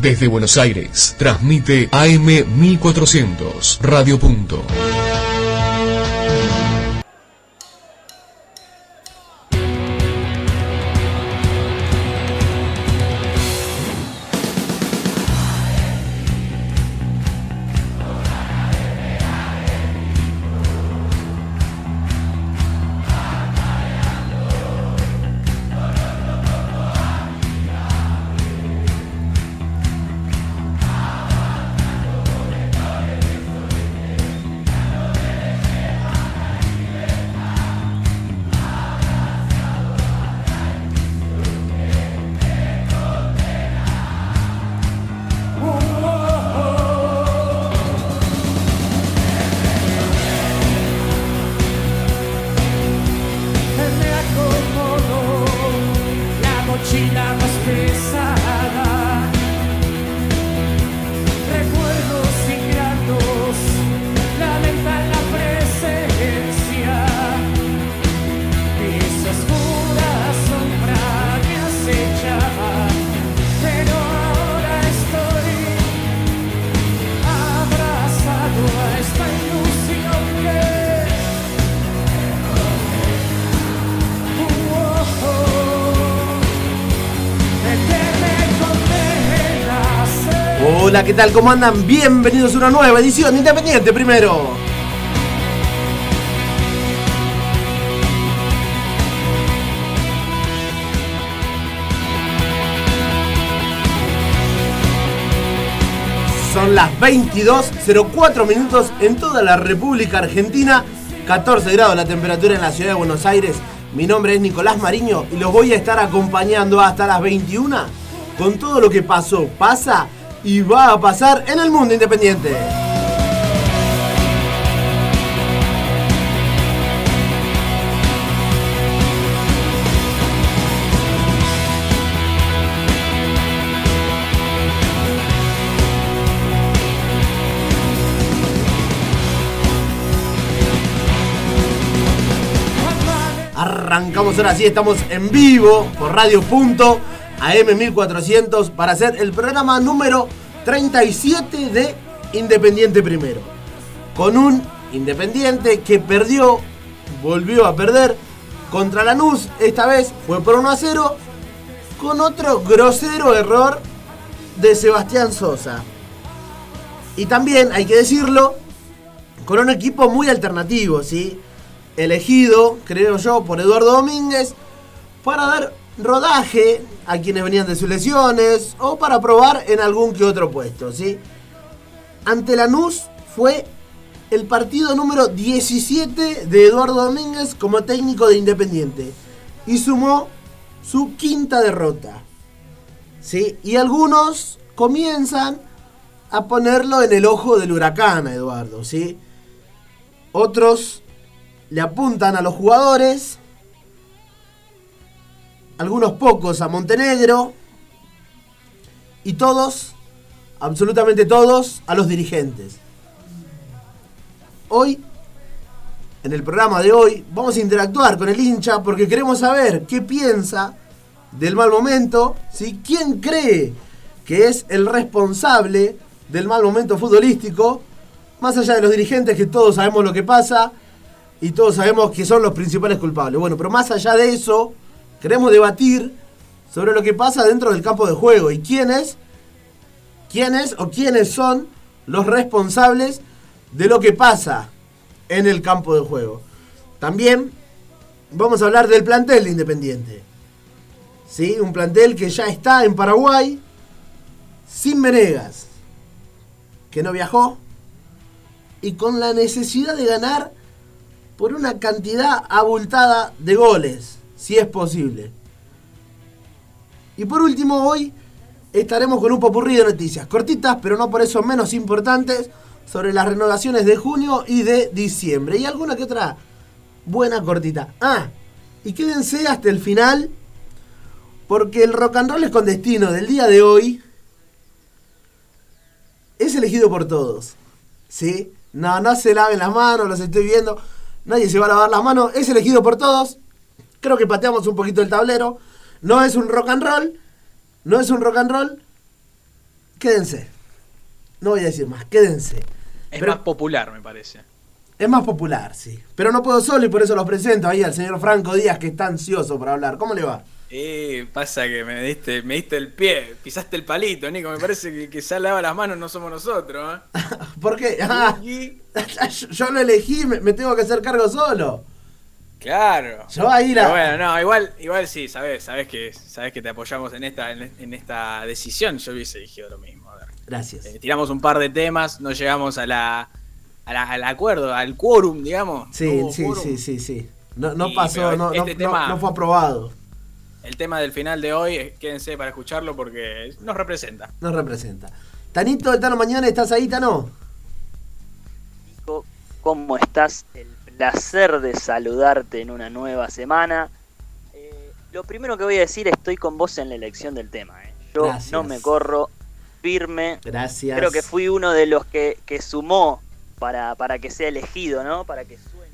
Desde Buenos Aires, transmite AM 1400, Radio Punto. ¿Qué tal? ¿Cómo andan? Bienvenidos a una nueva edición de Independiente primero. Son las 22.04 minutos en toda la República Argentina. 14 grados la temperatura en la ciudad de Buenos Aires. Mi nombre es Nicolás Mariño y los voy a estar acompañando hasta las 21 con todo lo que pasó, pasa y va a pasar en el mundo independiente. Arrancamos ahora sí, estamos en vivo por Radio Punto AM 1400 para hacer el programa número 37 de Independiente Primero. Con un Independiente que perdió, volvió a perder contra Lanús, esta vez fue por 1 a 0, con otro grosero error de Sebastián Sosa. Y también, hay que decirlo, con un equipo muy alternativo, ¿sí? Elegido, creo yo, por Eduardo Domínguez, para dar rodaje a quienes venían de sus lesiones o para probar en algún que otro puesto, ¿sí? Ante Lanús fue el partido número 17 de Eduardo Domínguez como técnico de Independiente y sumó su quinta derrota. ¿Sí? Y algunos comienzan a ponerlo en el ojo del huracán a Eduardo, ¿sí? Otros le apuntan a los jugadores algunos pocos a Montenegro y todos, absolutamente todos, a los dirigentes. Hoy, en el programa de hoy, vamos a interactuar con el hincha porque queremos saber qué piensa del mal momento, ¿sí? quién cree que es el responsable del mal momento futbolístico, más allá de los dirigentes que todos sabemos lo que pasa y todos sabemos que son los principales culpables. Bueno, pero más allá de eso, queremos debatir sobre lo que pasa dentro del campo de juego y quiénes, quiénes o quiénes son los responsables de lo que pasa en el campo de juego. También vamos a hablar del plantel de Independiente. ¿Sí? Un plantel que ya está en Paraguay, sin Venegas, que no viajó, y con la necesidad de ganar por una cantidad abultada de goles si es posible. Y por último, hoy estaremos con un popurrí de noticias cortitas, pero no por eso menos importantes, sobre las renovaciones de junio y de diciembre. Y alguna que otra buena cortita. Ah, y quédense hasta el final, porque el rock and roll es con destino del día de hoy es elegido por todos. ¿Sí? No, no se laven las manos, los estoy viendo. Nadie se va a lavar las manos. Es elegido por todos. Creo que pateamos un poquito el tablero. No es un rock and roll. No es un rock and roll. quédense. No voy a decir más, quédense. Es Pero- más popular, me parece. Es más popular, sí. Pero no puedo solo y por eso los presento ahí al señor Franco Díaz, que está ansioso por hablar. ¿Cómo le va? Eh, pasa que me diste, me diste el pie, pisaste el palito, Nico. Me parece que, que ya lava las manos no somos nosotros, ¿eh? ¿Por qué? Ah, yo, yo lo elegí, me, me tengo que hacer cargo solo. Claro. Yo ahí la- Pero bueno, no, igual, igual sí, sabes, sabes que, sabes que te apoyamos en esta, en, en esta decisión. Yo hubiese elegido lo mismo. A ver. Gracias. Eh, tiramos un par de temas, no llegamos a la, a la- al acuerdo, al quórum, digamos. Sí, sí, quórum. sí, sí, sí. No, no Y, pasó, no, no- este no- tema- no fue aprobado. El tema del final de hoy, eh, quédense para escucharlo porque nos representa. No representa. Tanito Tano Mañana, ¿estás ahí, Tano? Nico, ¿Cómo estás? El placer de saludarte en una nueva semana. Eh, lo primero que voy a decir, estoy con vos en la elección del tema. ¿eh? Yo Gracias. no me corro firme. Gracias. Creo que fui uno de los que, que sumó para, para que sea elegido, ¿no? Para que suene.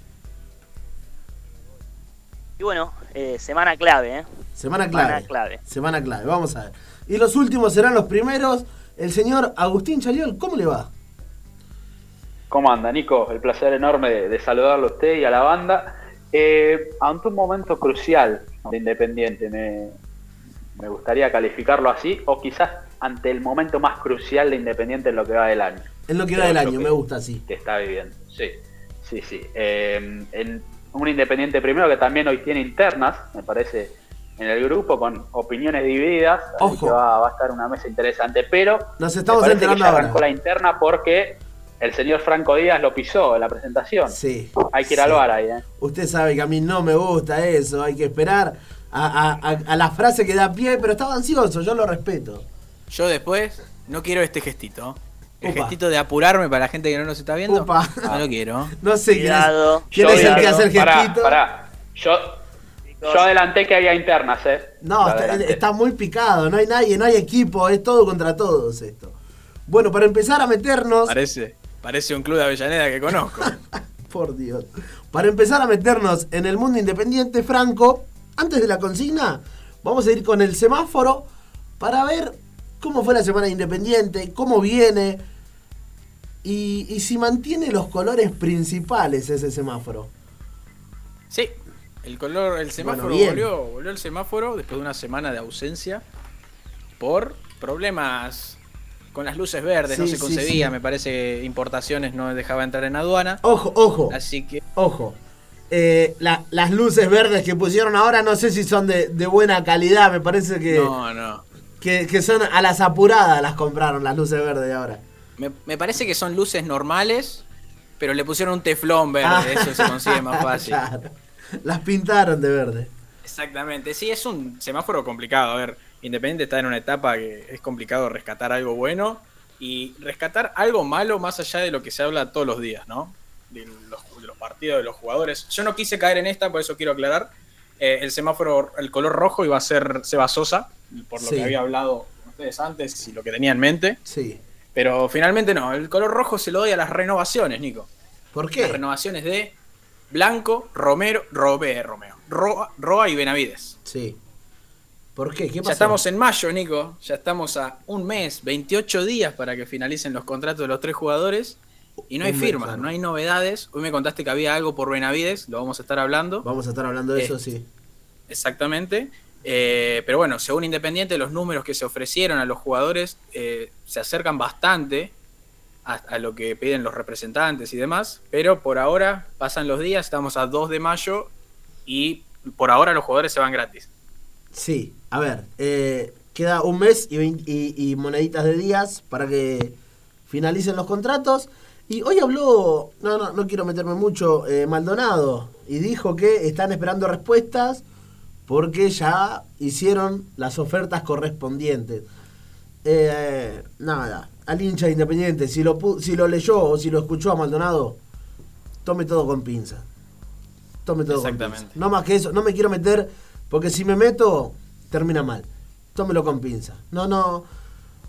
Y bueno, eh, semana clave, ¿eh? Semana Semana clave. clave. Semana clave, vamos a ver. Y los últimos serán los primeros. El señor Agustín Chaliol, ¿cómo le va? ¿Cómo anda, Nico? El placer enorme de, de saludarlo a usted y a la banda. Eh, ante un momento crucial de Independiente, me, me gustaría calificarlo así, o quizás ante el momento más crucial de Independiente en lo que va del año, En lo que va del año, que- me gusta así. que está viviendo. Sí, sí, sí. Eh, en un Independiente primero que también hoy tiene internas, me parece, en el grupo, con opiniones divididas, así Ojo. que va, va a estar una mesa interesante, pero Nos estamos enterando ahora. la interna porque el señor Franco Díaz lo pisó en la presentación. Sí. Hay que ir sí. al bar ahí, ¿eh? Usted sabe que a mí no me gusta eso, hay que esperar a, a- a- a la frase que da pie, pero estaba ansioso, yo lo respeto. Yo después no quiero este gestito. El gestito de apurarme para la gente que no nos está viendo. Upa. No lo quiero. No sé quién es, Cuidado. quién Yo es el que hace el pará, gestito. pará. Yo, yo adelanté que había internas, ¿eh? No, está, está muy picado, no hay nadie, no hay equipo, es todo contra todos esto. Bueno, para empezar a meternos, Parece, parece un club de Avellaneda que conozco. por Dios, para empezar a meternos en el mundo independiente, Franco, antes de la consigna, vamos a ir con el semáforo para ver cómo fue la semana de independiente, cómo viene y, y si mantiene los colores principales ese semáforo. Sí, el color, el semáforo volvió, volvió el semáforo después de una semana de ausencia por problemas con las luces verdes, no se sí, sí. me parece que importaciones no dejaba entrar en aduana. Ojo, ojo. Así que Ojo, eh, la- las luces verdes que pusieron ahora no sé si son de, de buena calidad, me parece que, no, no. que, que son a las apuradas las compraron las luces verdes de ahora. Me, me parece que son luces normales, pero le pusieron un teflón verde, Ah, eso se consigue más fácil. claro. Las pintaron de verde. Exactamente, sí, es un semáforo complicado. A ver, Independiente está en una etapa que es complicado rescatar algo bueno y rescatar algo malo más allá de lo que se habla todos los días, ¿no? De los, de los partidos, de los jugadores. Yo no quise caer en esta, por eso quiero aclarar. Eh, el semáforo, el color rojo iba a ser Seba Sosa, por lo Sí. que había hablado con ustedes antes y lo que tenía en mente. Sí. Pero finalmente no, el color rojo se lo doy a las renovaciones, Nico. ¿Por Las qué? renovaciones de Blanco, Romero, Robé, Romeo, Roa, Roa y Benavides. Sí. ¿Por qué? ¿Qué pasó? Ya estamos en mayo, Nico. Ya estamos a un mes, 28 días para que finalicen los contratos de los tres jugadores. Y no hay firmas, claro. no hay novedades. Hoy me contaste que había algo por Benavides, lo vamos a estar hablando. Vamos a estar hablando de Eh, eso, sí. Exactamente. Eh, pero bueno, según Independiente, los números que se ofrecieron a los jugadores eh, se acercan bastante a, a lo que piden los representantes y demás. Pero por ahora pasan los días, estamos a 2 de mayo y por ahora los jugadores se van gratis. Sí, a ver, eh, queda un mes y, vein- y- y moneditas de días para que finalicen los contratos. Y hoy habló, no, no, no quiero meterme mucho, eh, Maldonado, y dijo que están esperando respuestas porque ya hicieron las ofertas correspondientes. Eh, nada, al hincha de independiente, si lo, si lo leyó o si lo escuchó a Maldonado, tome todo con pinza. Tome todo con pinza. No más que eso, no me quiero meter, porque si me meto, termina mal. Tómelo con pinza. No, no.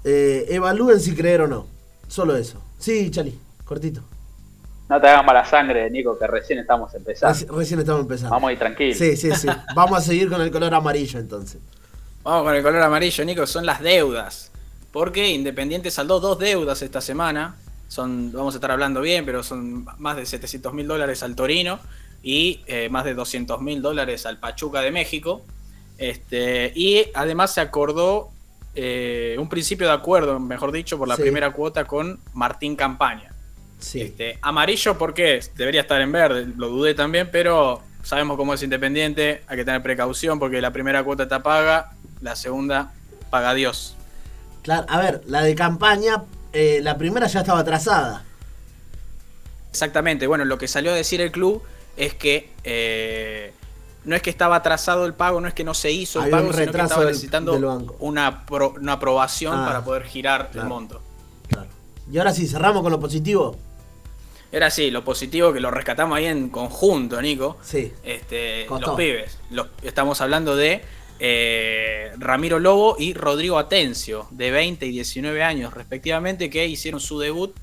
eh, evalúen si creer o no. Solo eso. Sí, Chali, cortito. No te hagas mala sangre, Nico, que recién estamos empezando. Reci- recién estamos empezando. Vamos a ir tranquilos. Sí, sí, sí. Vamos a seguir con el color amarillo entonces. Vamos con el color amarillo, Nico, son las deudas. porque Independiente saldó dos deudas esta semana. Son, vamos a estar hablando bien, pero son más de 700 mil dólares al Torino y eh, más de 200 mil dólares al Pachuca de México. Este, y además se acordó eh, un principio de acuerdo, mejor dicho, por la Sí. primera cuota con Martín Campaña. Sí. Este, amarillo porque debería estar en verde, lo dudé también, pero sabemos cómo es Independiente, hay que tener precaución porque la primera cuota está paga, la segunda paga Dios. Claro, a ver, la de campaña, eh, la primera ya estaba atrasada. Exactamente, bueno, lo que salió a decir el club es que eh, no es que estaba atrasado el pago, no es que no se hizo el Había un pago, sino que estaba necesitando una, pro- una aprobación Ah, para poder girar claro. el monto. Claro. Y ahora sí, cerramos con lo positivo. Era así, lo positivo que lo rescatamos ahí en conjunto, Nico. Sí. Este, Costó. los pibes. Los- estamos hablando de eh, Ramiro Lobo y Rodrigo Atencio, de 20 y 19 años respectivamente, que hicieron su debut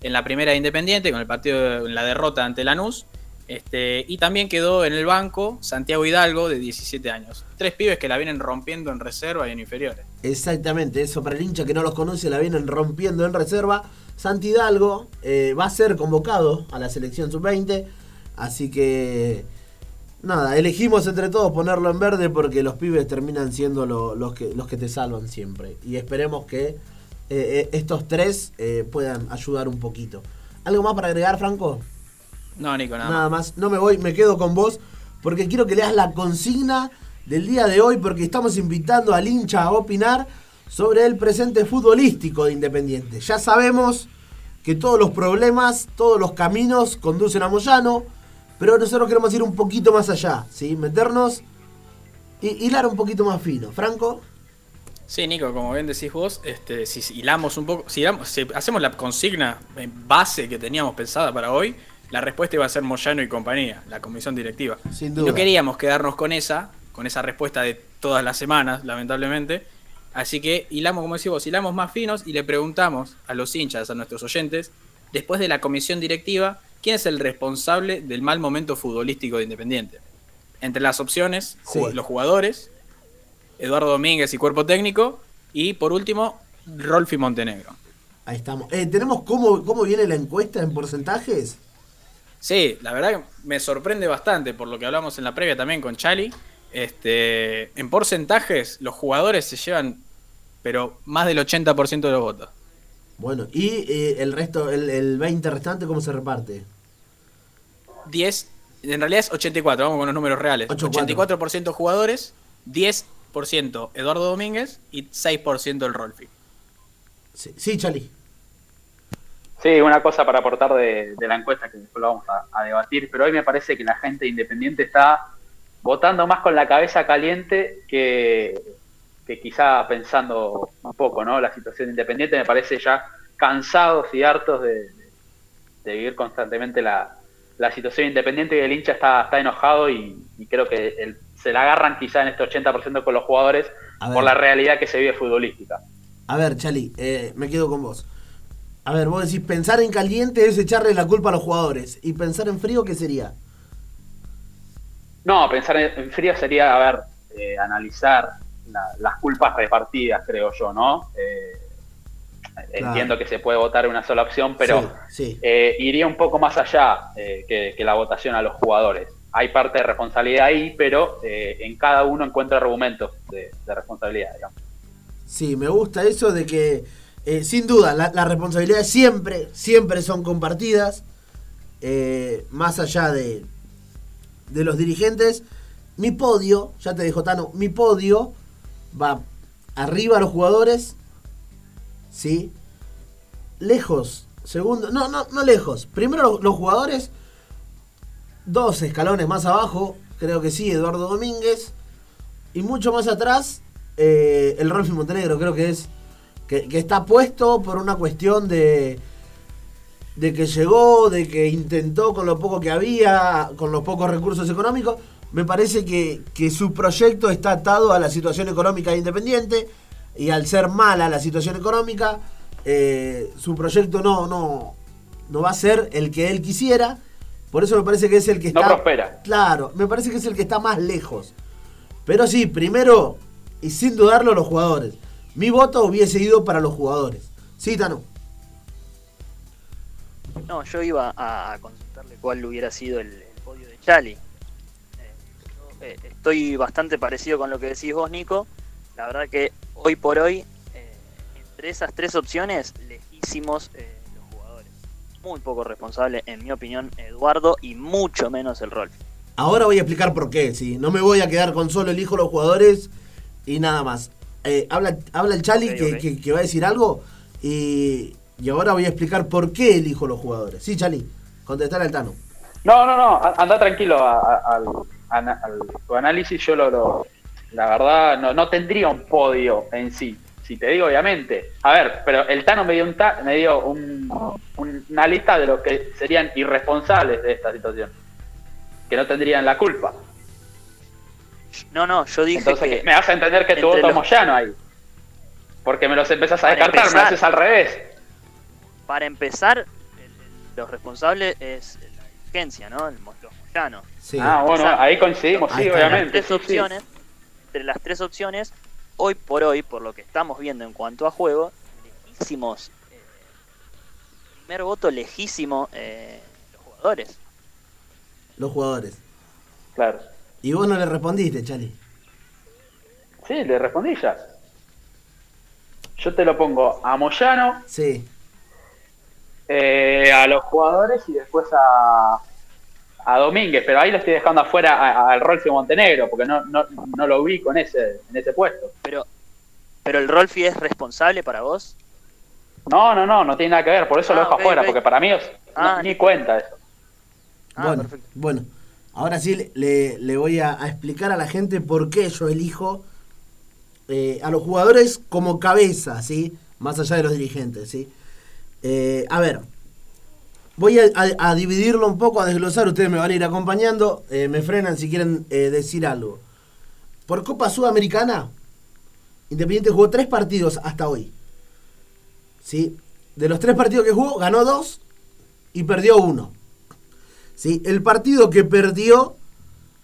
en la primera de Independiente, con el partido en la derrota ante Lanús. Este, y también quedó en el banco Santiago Hidalgo, de 17 años. Tres pibes que la vienen rompiendo en reserva y en inferiores. Exactamente, eso para el hincha que no los conoce, la vienen rompiendo en reserva. Santi Hidalgo eh, va a ser convocado a la selección sub-20, así que nada, elegimos entre todos ponerlo en verde porque los pibes terminan siendo lo- los, que, te salvan siempre. Y esperemos que eh, eh, estos tres puedan ayudar un poquito. ¿Algo más para agregar, Franco? No, Nico, nada, Nada más. más, no me voy, me quedo con vos porque quiero que leas la consigna del día de hoy porque estamos invitando al hincha a opinar sobre el presente futbolístico de Independiente. Ya sabemos que todos los problemas, todos los caminos conducen a Moyano, pero nosotros queremos ir un poquito más allá, ¿sí? Meternos y hilar un poquito más fino. Franco, Sí, Nico, como bien decís vos, este, si hilamos un poco, si, hilamos- si hacemos la consigna base que teníamos pensada para hoy, la respuesta iba a ser Moyano y compañía, la comisión directiva. Sin Y duda. no queríamos quedarnos con esa, con esa respuesta de todas las semanas, lamentablemente. Así que hilamos, como decís vos, hilamos más finos y le preguntamos a los hinchas, a nuestros oyentes, después de la comisión directiva, ¿quién es el responsable del mal momento futbolístico de Independiente? Entre las opciones, Sí. los jugadores, Eduardo Domínguez y cuerpo técnico, y por último, Rolfi Montenegro. ahí estamos. Eh, ¿Tenemos cómo, cómo viene la encuesta en porcentajes? Sí, la verdad que me sorprende bastante por lo que hablamos en la previa también con Chali. Este, en porcentajes, los jugadores se llevan, pero más del 80% de los votos. Bueno, y eh, el resto, el, el 20 restante, ¿cómo se reparte? 10, en realidad es 84, vamos con los números reales. 84. 84% jugadores, 10% Eduardo Domínguez y 6% el Rolfi. Sí, sí Chali. Sí, una cosa para aportar de, de la encuesta que después lo vamos a, a debatir, pero hoy me parece que la gente independiente está votando más con la cabeza caliente que, que quizá pensando un poco, ¿no? La situación independiente me parece ya cansados y hartos de, vivir constantemente la, la situación independiente y el hincha está, está enojado y, y creo que el- se la agarran quizá en este 80% con los jugadores por la realidad que se vive futbolística. A ver, Chali, eh, me quedo con vos. A ver, vos decís, pensar en caliente es echarle la culpa a los jugadores. ¿Y pensar en frío qué sería? No, pensar en, frío sería, a ver, eh, analizar la- las culpas repartidas, creo yo, ¿no? Eh, Entiendo que se puede votar una sola opción, pero Sí, sí. eh, iría un poco más allá eh, que, que la votación a los jugadores. Hay parte de responsabilidad ahí, pero eh, en cada uno encuentro argumentos de, de responsabilidad, digamos. Sí, me gusta eso de que, eh, sin duda, la- las responsabilidades siempre, siempre son compartidas, eh, más allá de, de los dirigentes. Mi podio, ya te dijo Tano, mi podio va arriba a los jugadores, ¿sí? Lejos, segundo, no, no, no lejos. Primero los, jugadores, dos escalones más abajo, creo que sí, Eduardo Domínguez. Y mucho más atrás, eh, el Rolfi Montenegro, creo que es. Que, que está puesto por una cuestión de. de que llegó, de que intentó con lo poco que había, con los pocos recursos económicos. Me parece que, que su proyecto está atado a la situación económica de Independiente. Y al ser mala la situación económica, eh, su proyecto no, no, no va a ser el que él quisiera. Por eso me parece que es el que No está. prospera. Claro, me parece que es el que está más lejos. Pero sí, primero, y sin dudarlo, los jugadores. Mi voto hubiese ido para los jugadores. Sí, Tano. No, yo iba a, consultarle cuál hubiera sido el, el podio de Chali. Eh, yo, eh, estoy bastante parecido con lo que decís vos, Nico. La verdad que hoy por hoy, eh, entre esas tres opciones, lejísimos eh, los jugadores. Muy poco responsable, en mi opinión, Eduardo y mucho menos el Rolf. Ahora voy a explicar por qué, ¿sí? No me voy a quedar con solo elijo los jugadores y nada más. Eh, habla, habla el Chali que, que- que va a decir algo y, y ahora voy a explicar por qué elijo los jugadores. Sí, Chali, contestar al Tano. No, no, no, anda tranquilo a- a- al, ana- al- tu análisis. Yo lo, lo- la verdad, no, no tendría un podio en sí. Si te digo, obviamente. A ver, pero el Tano me dio, un ta- me dio un- un- una lista de los que serían irresponsables de esta situación. Que no tendrían la culpa. No, no, yo dije Entonces, que me vas a entender que tu voto es los- Moyano ahí. Porque me los empezás a Para descartar, me haces al revés. para empezar, el- el- los responsables es la dirigencia, ¿no? El, los Moyano. Sí. ah, bueno, Exacto. ahí coincidimos, Ahí sí. Las obviamente. tres sí, sí. opciones, entre las tres opciones, hoy por hoy, por lo que estamos viendo en cuanto a juego, lejísimos, eh, primer voto lejísimo eh, los jugadores. Los jugadores. Claro. Y vos no le respondiste, Chali. Sí, le respondí ya. Yo te lo pongo a Moyano, Sí. eh, a los jugadores y después a, a Domínguez, pero ahí lo estoy dejando afuera a- al Rolfo Montenegro, porque no, no, no lo vi con ese, en ese puesto. Pero, pero el Rolfi es responsable para vos. No, no, no, no tiene nada que ver, por eso lo Ah, dejo ok, afuera, porque para mí es, Ah, no- ni cuenta eso. Ah, bueno, perfecto. bueno, ahora sí le- voy a, explicar a la gente por qué yo elijo eh, a los jugadores como cabeza, ¿sí? Más allá de los dirigentes, ¿sí? Eh, a ver, voy a, dividirlo un poco, a desglosar, ustedes me van a ir acompañando, eh, me frenan si quieren decir algo. Por Copa Sudamericana, Independiente jugó tres partidos hasta hoy. ¿Sí? De los tres partidos que jugó, ganó dos y perdió uno. ¿Sí? El partido que perdió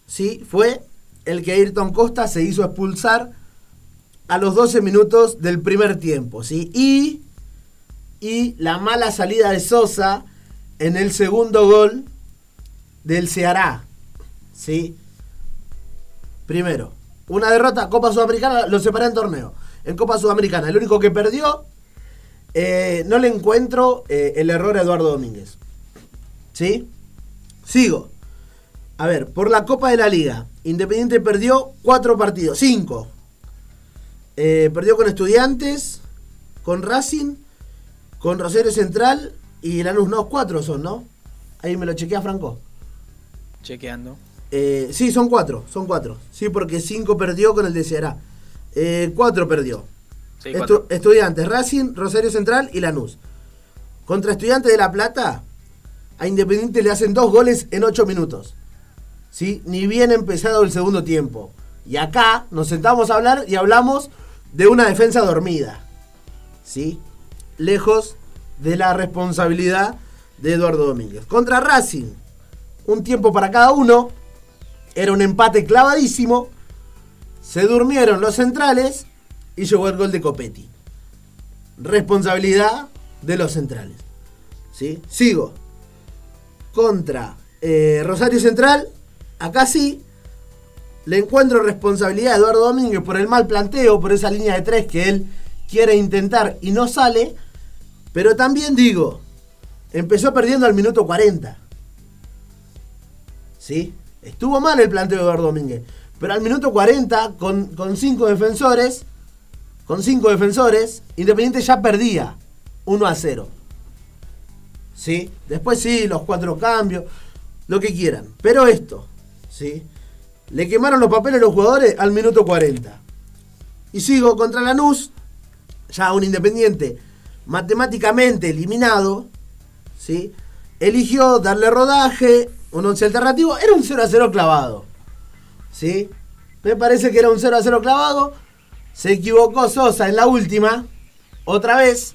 ¿sí? fue el que Ayrton Costa se hizo expulsar a los 12 minutos del primer tiempo. ¿sí? Y, y la mala salida de Sosa en el segundo gol del Ceará. ¿sí? Primero, una derrota, Copa Sudamericana, lo separé en torneo. En Copa Sudamericana, el único que perdió, eh, no le encuentro eh, el error a Eduardo Domínguez. ¿Sí? Sigo. A ver, por la Copa de la Liga, Independiente perdió cuatro partidos, cinco. Eh, perdió con Estudiantes, con Racing, con Rosario Central y Lanús. No, cuatro son, ¿no? Ahí me lo chequea Franco. Chequeando. Eh, sí, son cuatro, son cuatro. Sí, porque cinco perdió con el de Ceará. Eh, cuatro perdió. Sí, Estu- cuatro. estudiantes, Racing, Rosario Central y Lanús. Contra Estudiantes de La Plata, a Independiente le hacen dos goles en ocho minutos. ¿Sí? Ni bien empezado el segundo tiempo. Y acá nos sentamos a hablar y hablamos de una defensa dormida. ¿Sí? Lejos de la responsabilidad de Eduardo Domínguez. Contra Racing, un tiempo para cada uno. Era un empate clavadísimo. Se durmieron los centrales y llegó el gol de Copetti. Responsabilidad de los centrales. ¿Sí? Sigo. Contra eh, Rosario Central, acá sí, le encuentro responsabilidad a Eduardo Domínguez por el mal planteo, por esa línea de tres que él quiere intentar y no sale. Pero también digo, empezó perdiendo al minuto 40. ¿Sí? Estuvo mal el planteo de Eduardo Domínguez. Pero al minuto 40, con, con cinco defensores, con cinco defensores, Independiente ya perdía 1 a 0. ¿Sí? Después sí, los cuatro cambios, lo que quieran. Pero esto, ¿sí? Le quemaron los papeles a los jugadores al minuto 40. Y sigo contra Lanús, ya un Independiente matemáticamente eliminado, ¿sí? Eligió darle rodaje, un 11 alternativo, era un 0 a 0 clavado. ¿Sí? Me parece que era un 0 a 0 clavado. Se equivocó Sosa en la última. Otra vez.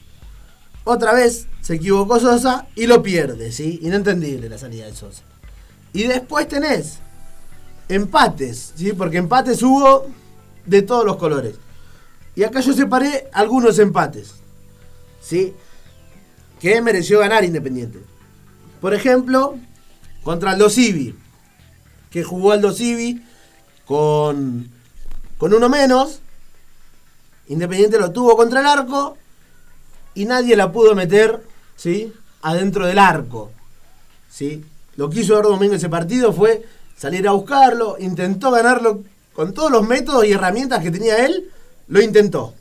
Otra vez se equivocó Sosa y lo pierde, ¿sí? Inentendible la salida de Sosa. Y después tenés empates, ¿sí? Porque empates hubo de todos los colores. Y acá yo separé algunos empates. ¿Sí? Que mereció ganar Independiente. Por ejemplo, contra Aldo Civi. Que jugó Aldo Civi con, con uno menos. Independiente lo tuvo contra el arco. Y nadie la pudo meter, ¿sí? Adentro del arco. ¿Sí? Lo que hizo Eduardo Domingo ese partido fue salir a buscarlo, intentó ganarlo con todos los métodos y herramientas que tenía él, lo intentó.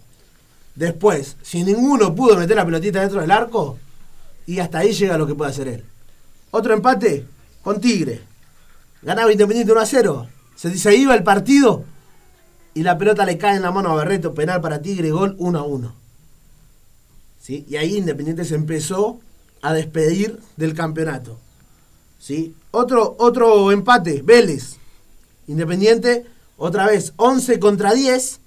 Después, si ninguno pudo meter la pelotita dentro del arco, y hasta ahí llega lo que puede hacer él. Otro empate con Tigre. Ganaba Independiente 1 a 0. Se, se iba el partido y la pelota le cae en la mano a Barreto, penal para Tigre, gol 1 a 1. ¿Sí? Y ahí Independiente se empezó a despedir del campeonato. ¿Sí? Otro, otro empate, Vélez. Independiente, otra vez, 11 contra 10.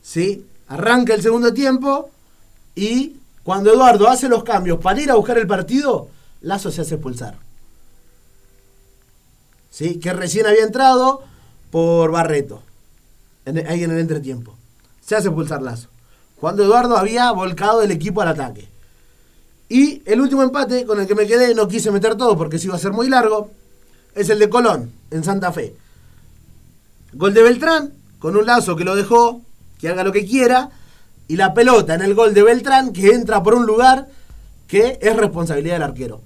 ¿Sí? Arranca el segundo tiempo y cuando Eduardo hace los cambios para ir a buscar el partido, Lazo se hace expulsar. ¿Sí? Que recién había entrado por Barreto. ahí en el entretiempo. Se hace expulsar Lazo. Cuando Eduardo había volcado el equipo al ataque. Y el último empate con el que me quedé, no quise meter todo porque se iba a ser muy largo, es el de Colón, en Santa Fe. Gol de Beltrán, con un lazo que lo dejó, que haga lo que quiera, y la pelota en el gol de Beltrán que entra por un lugar que es responsabilidad del arquero.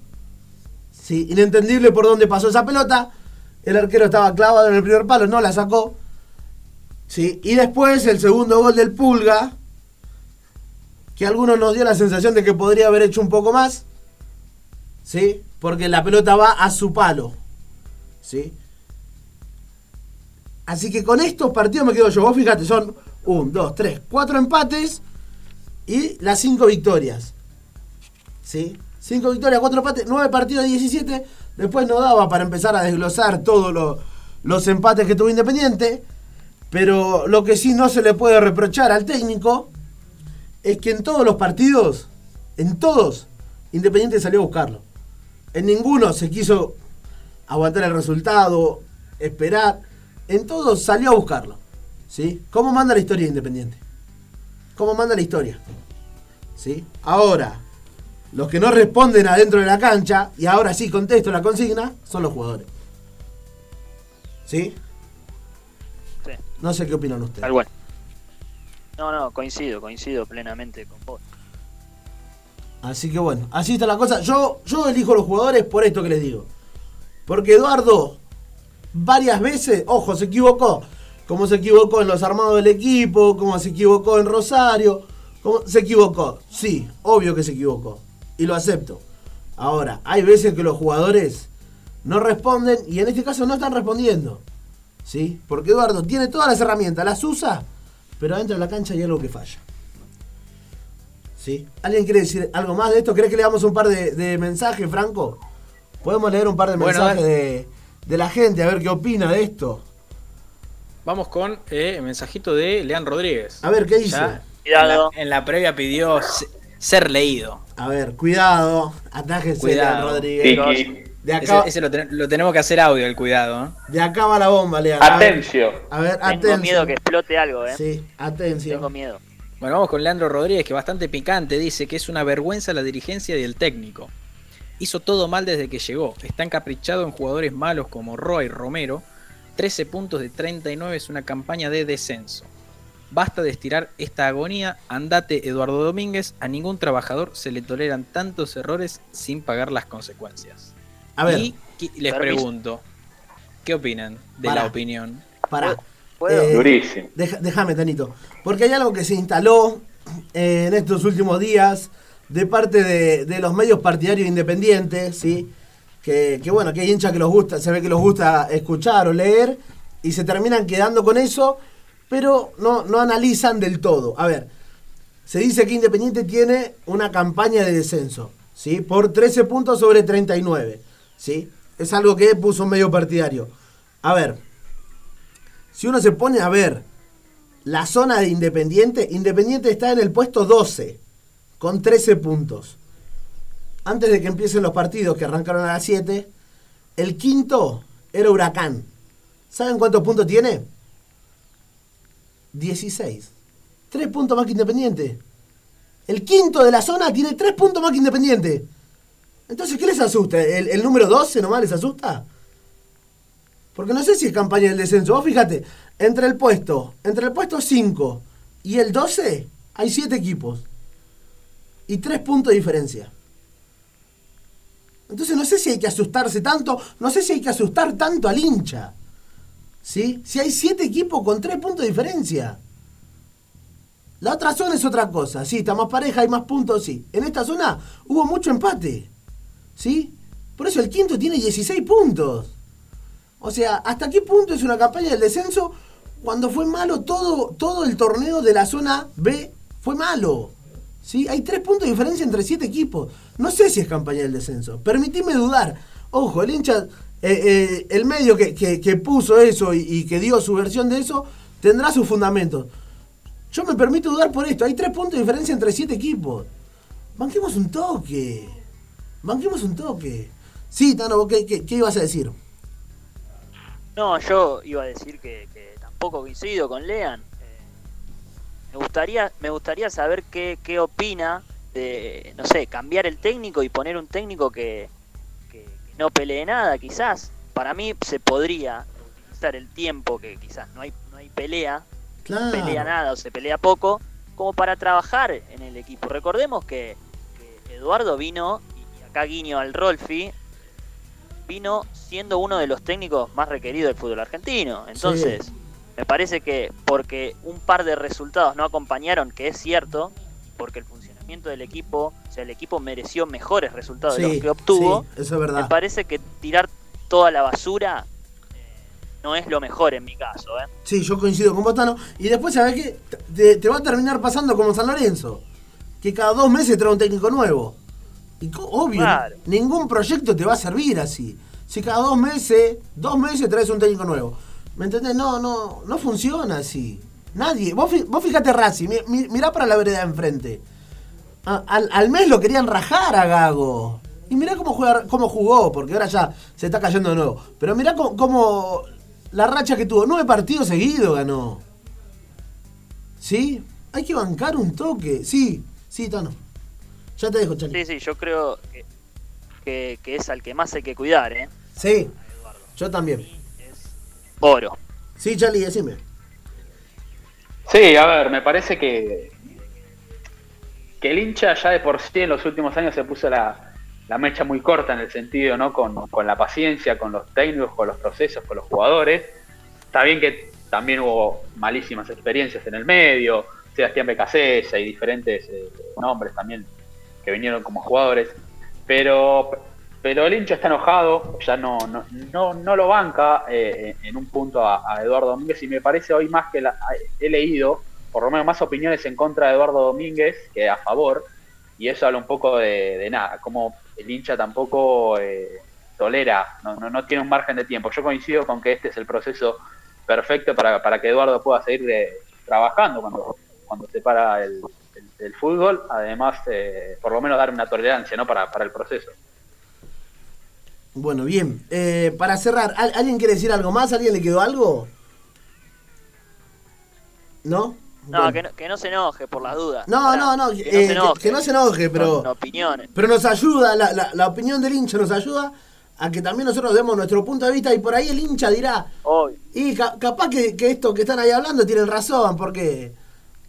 Sí, inentendible por dónde pasó esa pelota. El arquero estaba clavado en el primer palo, no la sacó. Sí, y después el segundo gol del Pulga, que a algunos nos dio la sensación de que podría haber hecho un poco más, ¿sí? Porque la pelota va a su palo, ¿sí? Así que con estos partidos me quedo yo. Vos fíjate, son 1, 2, 3, 4 empates y las 5 victorias. ¿Sí? 5 victorias, 4 empates, 9 partidos de 17. Después no daba para empezar a desglosar todos los empates que tuvo Independiente. Pero lo que sí no se le puede reprochar al técnico es que en todos los partidos, en todos, Independiente salió a buscarlo. En ninguno se quiso aguantar el resultado, esperar. En todos salió a buscarlo. ¿Sí? ¿Cómo manda la historia Independiente? ¿Cómo manda la historia? ¿Sí? Ahora, los que no responden adentro de la cancha, y ahora sí contesto la consigna, son los jugadores. ¿Sí? Sí. No sé qué opinan ustedes. Tal cual. No, no, coincido, coincido plenamente con vos. Así que bueno, así está la cosa. Yo, yo elijo los jugadores por esto que les digo. Porque Eduardo, varias veces, ojo, se equivocó. Como se equivocó en los armados del equipo, como se equivocó en Rosario. Como se equivocó. Sí, obvio que se equivocó. Y lo acepto. Ahora, hay veces que los jugadores no responden y en este caso no están respondiendo. ¿Sí? Porque Eduardo tiene todas las herramientas, las usa pero dentro de la cancha hay algo que falla. ¿Sí? ¿Alguien quiere decir algo más de esto? ¿Crees que le damos un par de, mensajes, Franco? Podemos leer un par de mensajes de, la gente, a ver qué opina de esto. Vamos con eh, el mensajito de Lean Rodríguez. A ver, ¿qué dice? En la, previa pidió ser leído. A ver, cuidado, atájese Lean Rodríguez. De acá, ese, lo, tenemos que hacer audio, el cuidado. ¿eh? De acá va la bomba, Leandro. Atención. A ver. Tengo miedo que explote algo, ¿eh? Sí, atención. Tengo miedo. Bueno, vamos con Leandro Rodríguez, que bastante picante dice que es una vergüenza la dirigencia y el técnico. Hizo todo mal desde que llegó. Está encaprichado en jugadores malos como Roy Romero. 13 puntos de 39 es una campaña de descenso. Basta de estirar esta agonía. Andate, Eduardo Domínguez. A ningún trabajador se le toleran tantos errores sin pagar las consecuencias. Y les pregunto, ¿qué opinan de la opinión? Para. Eh, Durísimo. Déjame, Tanito. Porque hay algo que se instaló eh, en estos últimos días de parte de, los medios partidarios independientes, ¿sí? Que, bueno, que hay hinchas que los gusta, se ve que los gusta escuchar o leer y se terminan quedando con eso, pero no, no analizan del todo. A ver, se dice que Independiente tiene una campaña de descenso, ¿sí? Por 13 puntos sobre 39. ¿Sí? Es algo que puso medio partidario. A ver, si uno se pone a ver la zona de Independiente, Independiente está en el puesto 12, con 13 puntos. Antes de que empiecen los partidos que arrancaron a las 7, el quinto era Huracán. ¿Saben cuántos puntos tiene? 16. tres puntos más que Independiente. El quinto de la zona tiene tres puntos más que Independiente. Entonces, ¿qué les asusta? ¿El, número 12 nomás les asusta? Porque no sé si es campaña del descenso. Vos fíjate, entre el puesto, entre el puesto 5 y el 12 hay 7 equipos. Y 3 puntos de diferencia. Entonces no sé si hay que asustarse tanto, no sé si hay que asustar tanto al hincha. ¿Sí? Si hay 7 equipos con 3 puntos de diferencia. La otra zona es otra cosa. Sí, está más pareja, hay más puntos, sí. En esta zona hubo mucho empate. ¿Sí? Por eso el quinto tiene 16 puntos. O sea, ¿hasta qué punto es una campaña del descenso cuando fue malo todo, todo el torneo de la zona B? Fue malo. ¿Sí? Hay tres puntos de diferencia entre siete equipos. No sé si es campaña del descenso. Permitime dudar. Ojo, el hincha, eh, eh, el medio que, que- puso eso y, y que dio su versión de eso, tendrá sus fundamentos. Yo me permito dudar por esto. Hay tres puntos de diferencia entre siete equipos. Banquemos un toque. Banquemos un toque. Sí, Tano, ¿vos ¿qué, qué, qué ibas a decir? No, yo iba a decir que, que tampoco coincido con Lean. Eh, me gustaría, me gustaría saber qué, qué opina de, no sé, cambiar el técnico y poner un técnico que, que- que no pelee nada, quizás. Para mí se podría utilizar el tiempo que quizás no hay, no hay pelea, Claro. pelea nada o se pelea poco, como para trabajar en el equipo. Recordemos que, que Eduardo vino, acá guiño al Rolfi, vino siendo uno de los técnicos más requeridos del fútbol argentino. Entonces, me parece que porque un par de resultados no acompañaron, que es cierto, porque el funcionamiento del equipo, o sea, el equipo mereció mejores resultados de los que obtuvo, sí, eso es verdad. me parece que tirar toda la basura eh, no es lo mejor en mi caso. ¿eh? Sí, yo coincido con Botano. Y después, ¿sabes qué? Te, te va a terminar pasando como San Lorenzo. Que cada dos meses trae un técnico nuevo. Y obvio, Claro. ningún proyecto te va a servir así. Si cada dos meses, dos meses traes un técnico nuevo. ¿Me entendés? No, no, no funciona así. Nadie. Vos, vos fíjate Racing, mi- mi- mirá para la vereda enfrente. Al, al mes lo querían rajar a Gago. Y mirá cómo, juega, cómo jugó, porque ahora ya se está cayendo de nuevo. Pero mirá cómo, cómo la racha que tuvo. Nueve partidos seguidos ganó. ¿Sí? Hay que bancar un toque. Sí, sí, Tano. Ya te dejo, Charlie. Sí, sí, yo creo que, que, que es al que más hay que cuidar, ¿eh? Sí, yo también. Es oro. Sí, Charlie, decime. Sí, a ver, me parece que, que el hincha ya de por sí en los últimos años se puso la, la mecha muy corta en el sentido, ¿no? Con, con la paciencia, con los técnicos, con los procesos, con los jugadores. Está bien que también hubo malísimas experiencias en el medio, Sebastián Becasella y diferentes eh, nombres también vinieron como jugadores, pero, pero el hincha está enojado, ya no, no, no, no lo banca eh, en un punto a, Eduardo Domínguez. Y me parece hoy más que la- he leído, por lo menos más opiniones en contra de Eduardo Domínguez que a favor, y eso habla un poco de, de nada, como el hincha tampoco eh, tolera, no, no, no tiene un margen de tiempo. Yo coincido con que este es el proceso perfecto para, para que Eduardo pueda seguir eh, trabajando cuando, cuando se para el, el- el fútbol, además eh, por lo menos dar una tolerancia ¿no? para, para el proceso. Bueno, bien. Eh, para cerrar, ¿al- ¿alguien quiere decir algo más? ¿Alguien le quedó algo? ¿No? No, Bueno. que no, que no se enoje por las dudas. No, no, no, Que, eh, no se que- enoje. que no se enoje, pero- opiniones. Pero nos ayuda, la, la- la opinión del hincha nos ayuda a que también nosotros demos nuestro punto de vista y por ahí el hincha dirá, Hoy. y ca- capaz que, que esto que están ahí hablando tienen razón, porque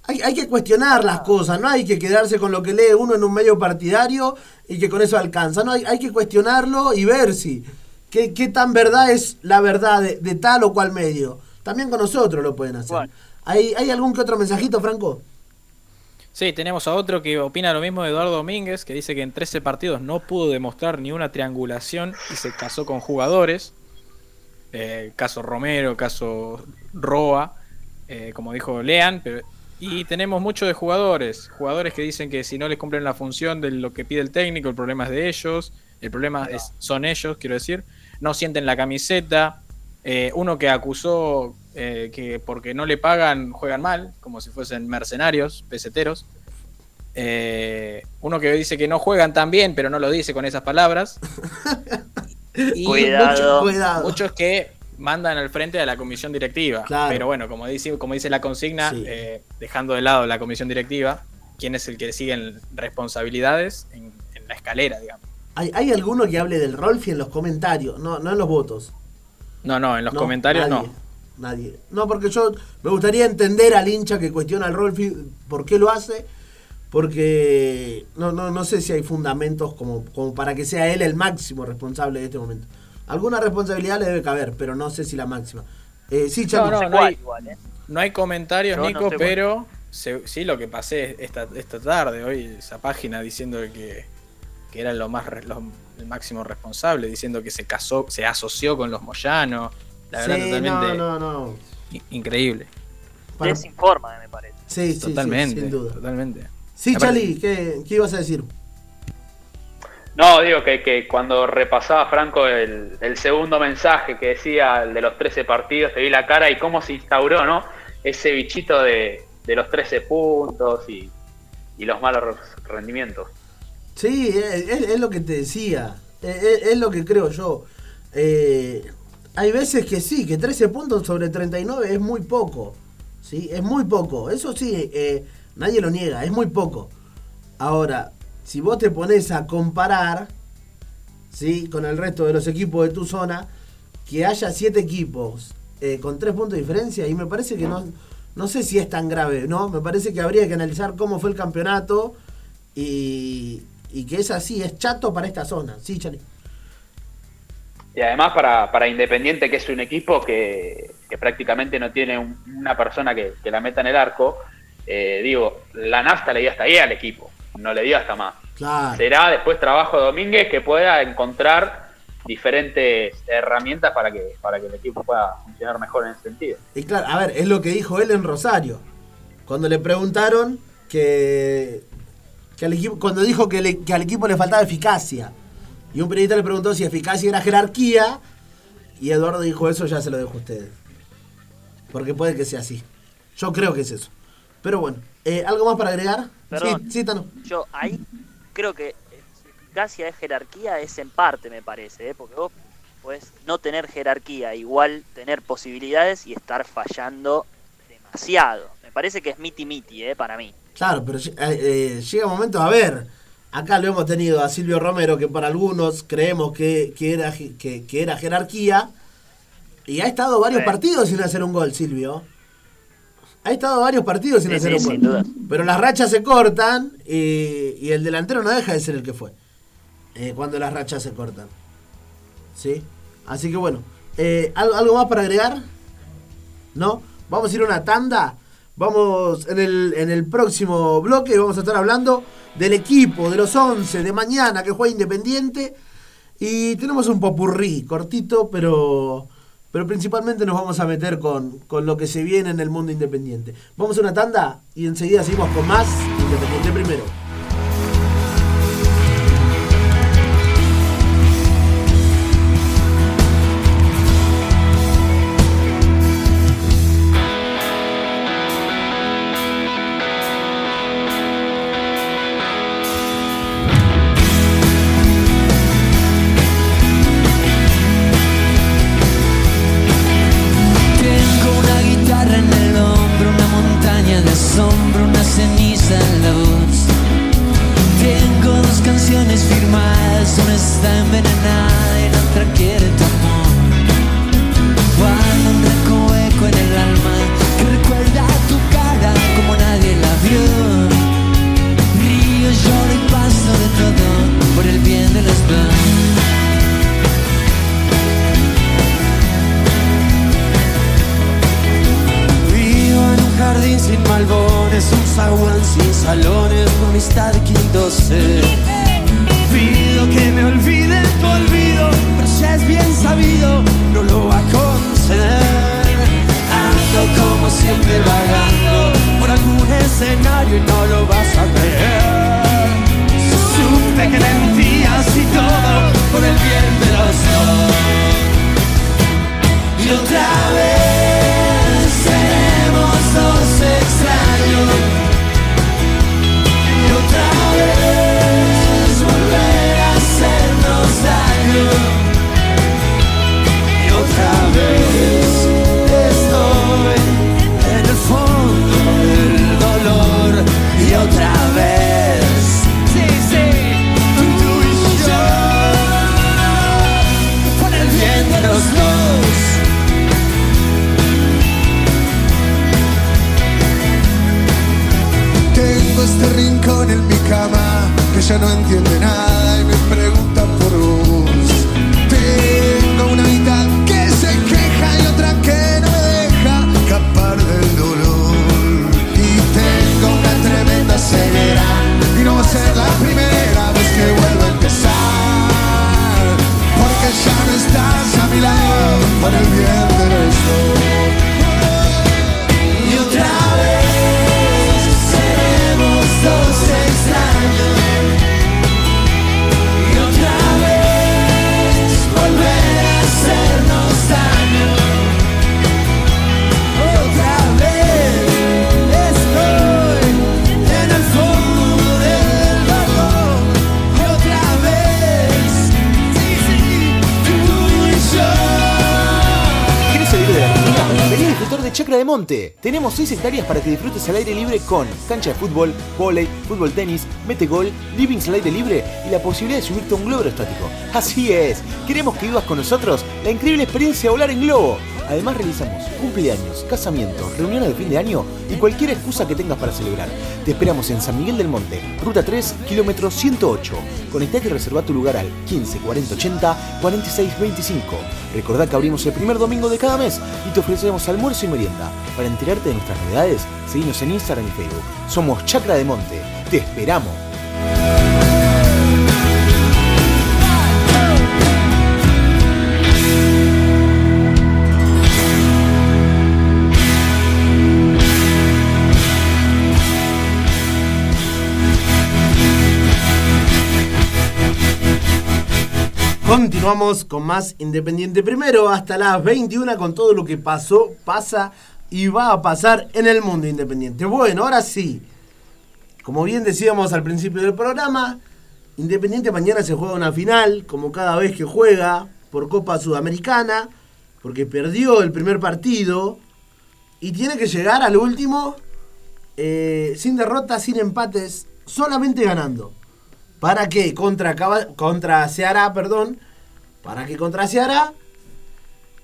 hay, hay que cuestionar las cosas, no hay que quedarse con lo que lee uno en un medio partidario y que con eso alcanza, no hay, hay que cuestionarlo y ver si qué, qué tan verdad es la verdad de, de tal o cual medio. También con nosotros lo pueden hacer. Bueno. ¿Hay, ¿Hay algún que otro mensajito, Franco? Sí, tenemos a otro que opina lo mismo de Eduardo Domínguez, que dice que en 13 partidos no pudo demostrar ni una triangulación y se casó con jugadores. Eh, caso Romero, caso Roa, eh, como dijo Lean. Pero, y tenemos mucho de jugadores. Jugadores que dicen que si no les cumplen la función de lo que pide el técnico, el problema es de ellos. El problema es, son ellos, quiero decir. No sienten la camiseta. Eh, uno que acusó eh, que porque no le pagan juegan mal, como si fuesen mercenarios, peseteros. Eh, uno que dice que no juegan tan bien, pero no lo dice con esas palabras. Y Cuidado. Cuidado. muchos que mandan al frente a la comisión directiva. Claro. Pero bueno, como dice, como dice la consigna, Sí. eh, dejando de lado la comisión directiva, ¿quién es el que sigue en responsabilidades en, en la escalera, digamos? ¿Hay, hay alguno que hable del Rolfi en los comentarios, no, no en los votos. No, no, en los No, comentarios nadie, no. Nadie. No, porque yo me gustaría entender al hincha que cuestiona al Rolfi por qué lo hace. Porque no, no, no sé si hay fundamentos como, como para que sea él el máximo responsable de este momento. Alguna responsabilidad le debe caber, pero no sé si la máxima. Eh, sí, Chaco. No, hay- igual, ¿eh? No hay comentarios, Yo no Nico, sé pero se- sí lo que pasé esta, esta tarde, hoy, esa página diciendo que, que era lo más lo- el máximo responsable, diciendo que se casó, se asoció con los Moyanos. La verdad, Sí, totalmente no, no, no. increíble. Desinforma, me parece. sí, sí, sí, totalmente, sin duda. totalmente. Sí, Chali, ¿qué, ¿qué ibas a decir? No, digo que, cuando repasaba Franco el, segundo mensaje que decía de los 13 partidos, te vi la cara y cómo se instauró, ¿no? Ese bichito de, de los 13 puntos y, y los malos rendimientos. Sí, es, lo que te decía. Es, lo que creo yo. Eh, hay veces que sí, que 13 puntos sobre 39 es muy poco. ¿sí? Es muy poco. Eso sí, eh, nadie lo niega, es muy poco. Ahora, si vos te pones a comparar ¿sí? con el resto de los equipos de tu zona, que haya 7 equipos eh, con 3 puntos de diferencia, y me parece que no, no sé si es tan grave, ¿no? Me parece que habría que analizar cómo fue el campeonato y, que es así, es chato para esta zona. Sí, Chani. Y además para, para Independiente, que es un equipo que, prácticamente no tiene un- una persona que, que la meta en el arco, eh, digo, la nafta le dio hasta ahí al equipo, no le dio hasta más. Claro. Será después trabajo de Domínguez que pueda encontrar diferentes herramientas para que, para que el equipo pueda funcionar mejor en ese sentido. Y claro, a ver, es lo que dijo él en Rosario. Cuando le preguntaron que, que al equipo, cuando dijo que, le- que al equipo le faltaba eficacia. Y un periodista le preguntó si eficacia era jerarquía. Y Eduardo dijo eso, ya se lo dejo a ustedes. Porque puede que sea así. Yo creo que es eso. Pero bueno, eh, ¿algo más para agregar? Perdón. Sí, sí, Tano. Yo ahí creo que eficacia de jerarquía es en parte, me parece, ¿eh? porque vos podés no tener jerarquía, igual tener posibilidades y estar fallando demasiado. Me parece que es miti miti, ¿eh? para mí. Claro, pero eh, eh, llega un momento, a ver, acá lo hemos tenido a Silvio Romero, que para algunos creemos que, que era, que, que era jerarquía, y ha estado varios partidos sin hacer un gol, Silvio. Ha estado varios partidos sin Sí, hacer sí, un gol. Pero las rachas se cortan y, y el delantero no deja de ser el que fue. eh, cuando las rachas se cortan. ¿Sí? Así que bueno, eh, ¿algo, ¿algo más para agregar? ¿No? Vamos a ir a una tanda. Vamos en el, en el próximo bloque, vamos a estar hablando del equipo de los 11 de mañana que juega Independiente. Y tenemos un popurrí cortito, pero, pero principalmente nos vamos a meter con, con lo que se viene en el mundo independiente. Vamos a una tanda y enseguida seguimos con más Independiente primero. Tenemos 6 hectáreas para que disfrutes al aire libre con cancha de fútbol, vóley, fútbol tenis, mete gol, livings al aire libre y la posibilidad de subirte a un globo aerostático. Así es, queremos que vivas con nosotros la increíble experiencia de volar en globo. Además realizamos cumpleaños, casamientos, reuniones de fin de año y cualquier excusa que tengas para celebrar. Te esperamos en San Miguel del Monte, ruta 3, kilómetro 108. Conectate y reserva tu lugar al 15 40 80 46 25. Recordá que abrimos el primer domingo de cada mes y te ofrecemos almuerzo y merienda. Para enterarte de nuestras novedades, seguinos en Instagram y Facebook. Somos Chacra de Monte. Te esperamos. Continuamos con más Independiente Primero hasta las 21 con todo lo que pasó, pasa y va a pasar en el mundo independiente. Bueno, ahora sí. Como bien decíamos al principio del programa, Independiente mañana se juega una final, como cada vez que juega, por Copa Sudamericana, porque perdió el primer partido y tiene que llegar al último eh, sin derrotas, sin empates, solamente ganando. ¿Para qué? Contra, contra Ceará, perdón. Para que contra Ceará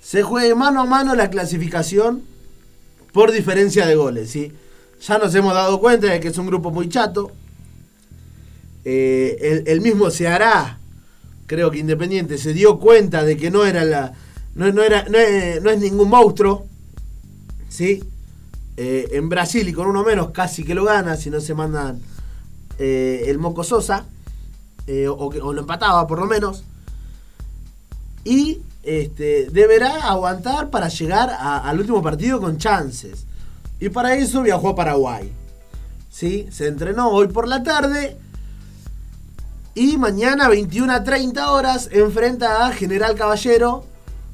se juegue mano a mano la clasificación por diferencia de goles, ¿sí? Ya nos hemos dado cuenta de que es un grupo muy chato. Eh, el, mismo Ceará, creo que Independiente, se dio cuenta de que no era la. No, no era, no, es, no es ningún monstruo. ¿Sí? Eh, en Brasil y con uno menos casi que lo gana, si no se mandan eh, el Moco Sosa. eh, o, o lo empataba por lo menos. Y este, deberá aguantar para llegar al último partido con chances. Y para eso viajó a Paraguay. ¿Sí? Se entrenó hoy por la tarde. Y mañana, 21 a 30 horas, enfrenta a General Caballero,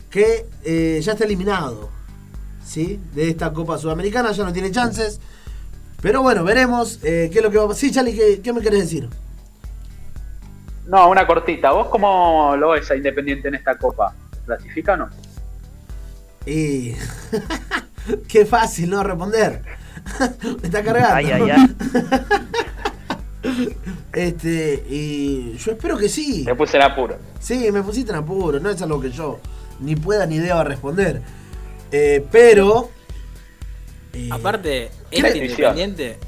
que eh, ya está eliminado. ¿Sí? De esta Copa Sudamericana, ya no tiene chances. Pero bueno, veremos eh, qué es lo que va a pasar. Sí, Charlie, ¿qué, qué me querés decir? No, una cortita. ¿Vos cómo lo ves a Independiente en esta copa? ¿Clasifica o no? Y. qué fácil, ¿no? Responder. me está cargando. Ay, ay, ay. Este, y yo espero que sí. Te puse en apuro. Sí, me pusiste en apuro, no es algo que yo ni pueda ni deba responder. Eh, pero. eh, Aparte, ¿Qué este independiente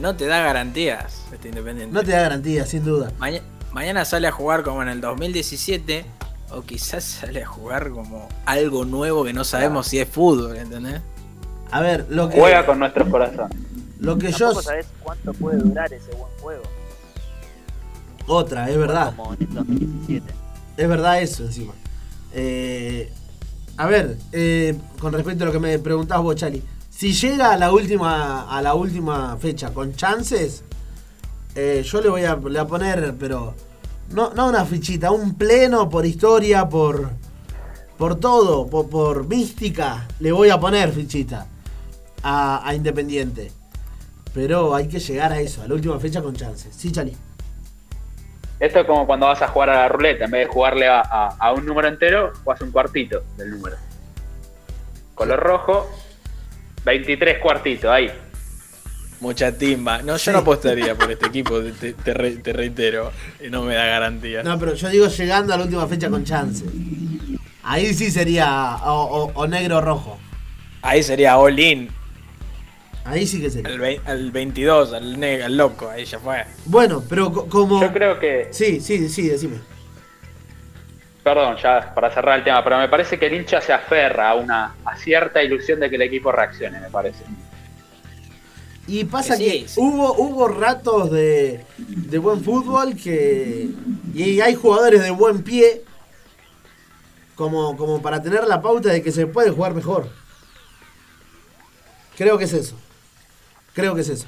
no te da garantías. Este independiente. No te da garantía, sin duda. Maña- mañana sale a jugar como en el 2017. O quizás sale a jugar como algo nuevo que no sabemos si es fútbol, ¿entendés? A ver, lo que, Juega con nuestros corazones. lo que yo. Sabes cuánto puede durar ese buen juego. Otra, es verdad. Como en el 2017. Es verdad eso encima. Eh, a ver, eh, con respecto a lo que me preguntabas vos, Chali. Si llega a la última, a la última fecha con chances, eh, yo le voy a, le voy a poner, pero no, no una fichita, un pleno por historia, por, por todo, por, por mística, le voy a poner fichita a, Independiente. Pero hay que llegar a eso, a la última fecha con chances. Sí, Chali. Esto es como cuando vas a jugar a la ruleta. En vez de jugarle a, a- a un número entero, juegas un cuartito del número. Color rojo, 23 cuartitos, ahí. Mucha timba. No, yo Sí. no apostaría por este equipo, te, te re- te reitero. Y no me da garantía. No, pero yo digo llegando a la última fecha con chances. Ahí sí sería o, o- o negro o rojo. Ahí sería all in. Ahí sí que sería. Al, vei- al 22, al, loco, ahí ya fue. Bueno, pero co- como. Yo creo que, Sí, sí, sí, decime. perdón, ya para cerrar el tema, pero me parece que el hincha se aferra a una a cierta ilusión de que el equipo reaccione, me parece. Y pasa Sí, que sí. hubo, hubo ratos de, de buen fútbol que. Y hay jugadores de buen pie. Como, como para tener la pauta de que se puede jugar mejor. Creo que es eso. Creo que es eso.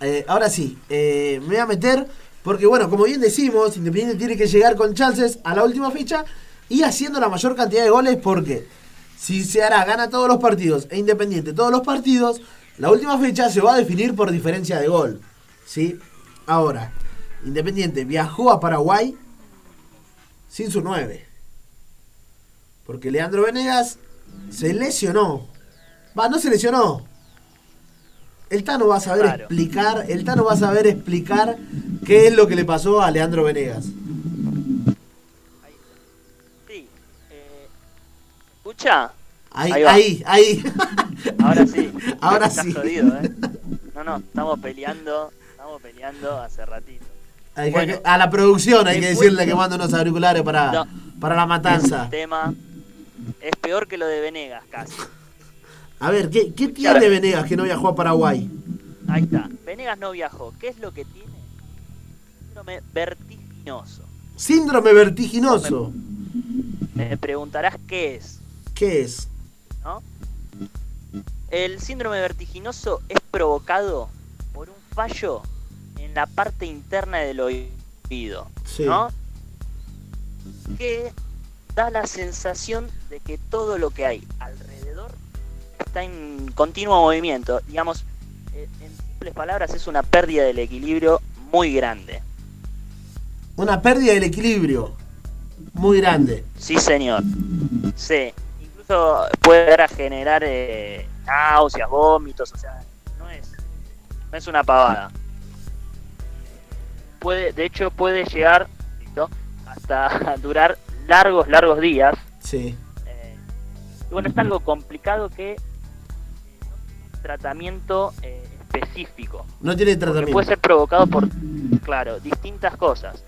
Eh, ahora sí, eh, me voy a meter. Porque, bueno, como bien decimos, Independiente tiene que llegar con chances a la última fecha y haciendo la mayor cantidad de goles. Porque si se hará, gana todos los partidos e Independiente todos los partidos, la última fecha se va a definir por diferencia de gol. ¿Sí? Ahora, Independiente viajó a Paraguay sin su 9. Porque Leandro Venegas se lesionó. Va, no se lesionó. El Tano va a saber Claro. explicar, el Tano va a saber explicar qué es lo que le pasó a Leandro Venegas. Sí. eh, ¿Escucha? Ahí, Ahí va. ahí, ahí. Ahora sí. Ahora Estás sí. jodido, ¿eh? No, no, estamos peleando, estamos peleando hace ratito. Hay que- Bueno. a la producción hay que decirle que mande unos auriculares para, No. para la matanza. El tema es peor que lo de Venegas, casi. A ver, ¿qué, qué tiene Venegas que no viajó a Paraguay? Ahí está. Venegas no viajó. ¿Qué es lo que tiene? Síndrome vertiginoso. Síndrome vertiginoso. Me preguntarás qué es, ¿Qué es? ¿No? El síndrome vertiginoso es provocado por un fallo en la parte interna del oído, Sí. ¿no? Que da la sensación de que todo lo que hay alrededor está en continuo movimiento. Digamos, eh, en simples palabras, es una pérdida del equilibrio muy grande. Una pérdida del equilibrio muy grande. Sí, señor. Sí. Incluso puede llegar a generar eh, náuseas, vómitos, o sea, no es, no es una pavada. Puede, de hecho, puede llegar ¿listo? hasta durar largos, largos días. Sí. Eh, y bueno, es algo complicado que eh, no tiene tratamiento eh, específico. No tiene tratamiento. puede ser provocado por, claro, distintas cosas.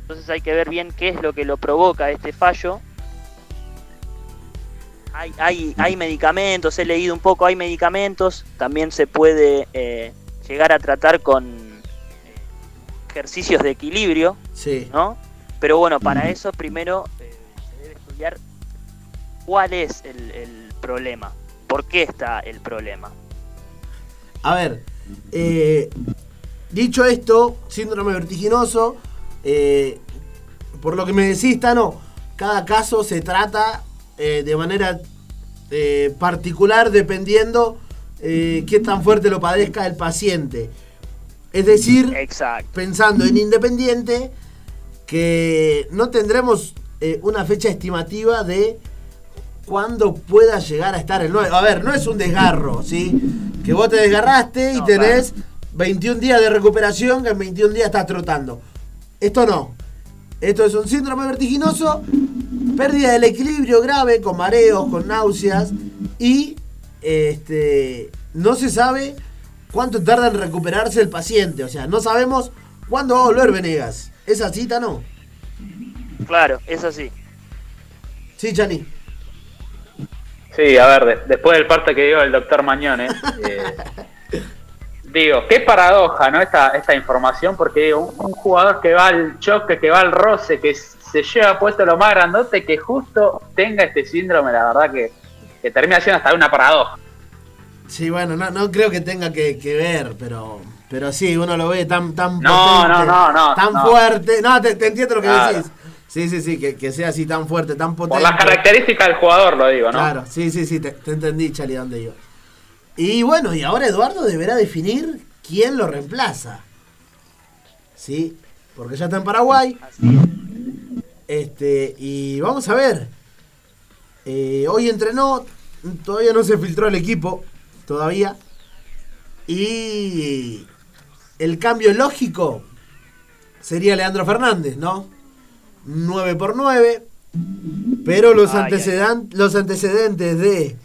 Entonces hay que ver bien qué es lo que lo provoca este fallo. Hay, hay, hay medicamentos, he leído un poco, hay medicamentos. También se puede eh, llegar a tratar con eh, ejercicios de equilibrio, Sí. ¿no? Pero bueno, para eso primero eh, se debe estudiar cuál es el, el problema, por qué está el problema. A ver, eh, dicho esto, síndrome vertiginoso, por lo que me decís, Tano, cada caso se trata eh, de manera eh, particular dependiendo eh, qué tan fuerte lo padezca el paciente. Es decir, Exacto. pensando en Independiente, que no tendremos eh, una fecha estimativa de cuándo pueda llegar a estar el 9. A ver, no es un desgarro, ¿sí? Que vos te desgarraste y No, tenés 21 días de recuperación, que en 21 días estás trotando. Esto no. Esto es un síndrome vertiginoso, pérdida del equilibrio grave, con mareos, con náuseas y este, no se sabe cuánto tarda en recuperarse el paciente. O sea, no sabemos cuándo va a volver Venegas. Esa cita no. Claro, es así. Sí, Chani. Sí, a ver, de- después del parte que dio el doctor Mañone, eh, digo, qué paradoja, ¿no? Esta, esta información, porque digo, un, un jugador que va al choque, que va al roce, que se lleva puesto lo más grandote, que justo tenga este síndrome, la verdad que, que termina siendo hasta una paradoja. Sí, bueno, no, no creo que tenga que, que ver, pero pero sí, uno lo ve tan tan No, potente, no, no, no, tan no. fuerte. No, te, te entiendo lo que Claro. decís. Sí, sí, sí, que, que sea así tan fuerte, tan potente. Por las características del jugador, lo digo, ¿no? Claro, sí, sí, sí, te, te entendí, Chali, dónde iba. Y bueno, y ahora Eduardo deberá definir quién lo reemplaza. ¿Sí? Porque ya está en Paraguay. Así es. Este, y vamos a ver. Eh, hoy entrenó, todavía no se filtró el equipo, todavía. Y el cambio lógico sería Leandro Fernández, ¿no? 9 por 9 Pero los, anteceden- los antecedentes de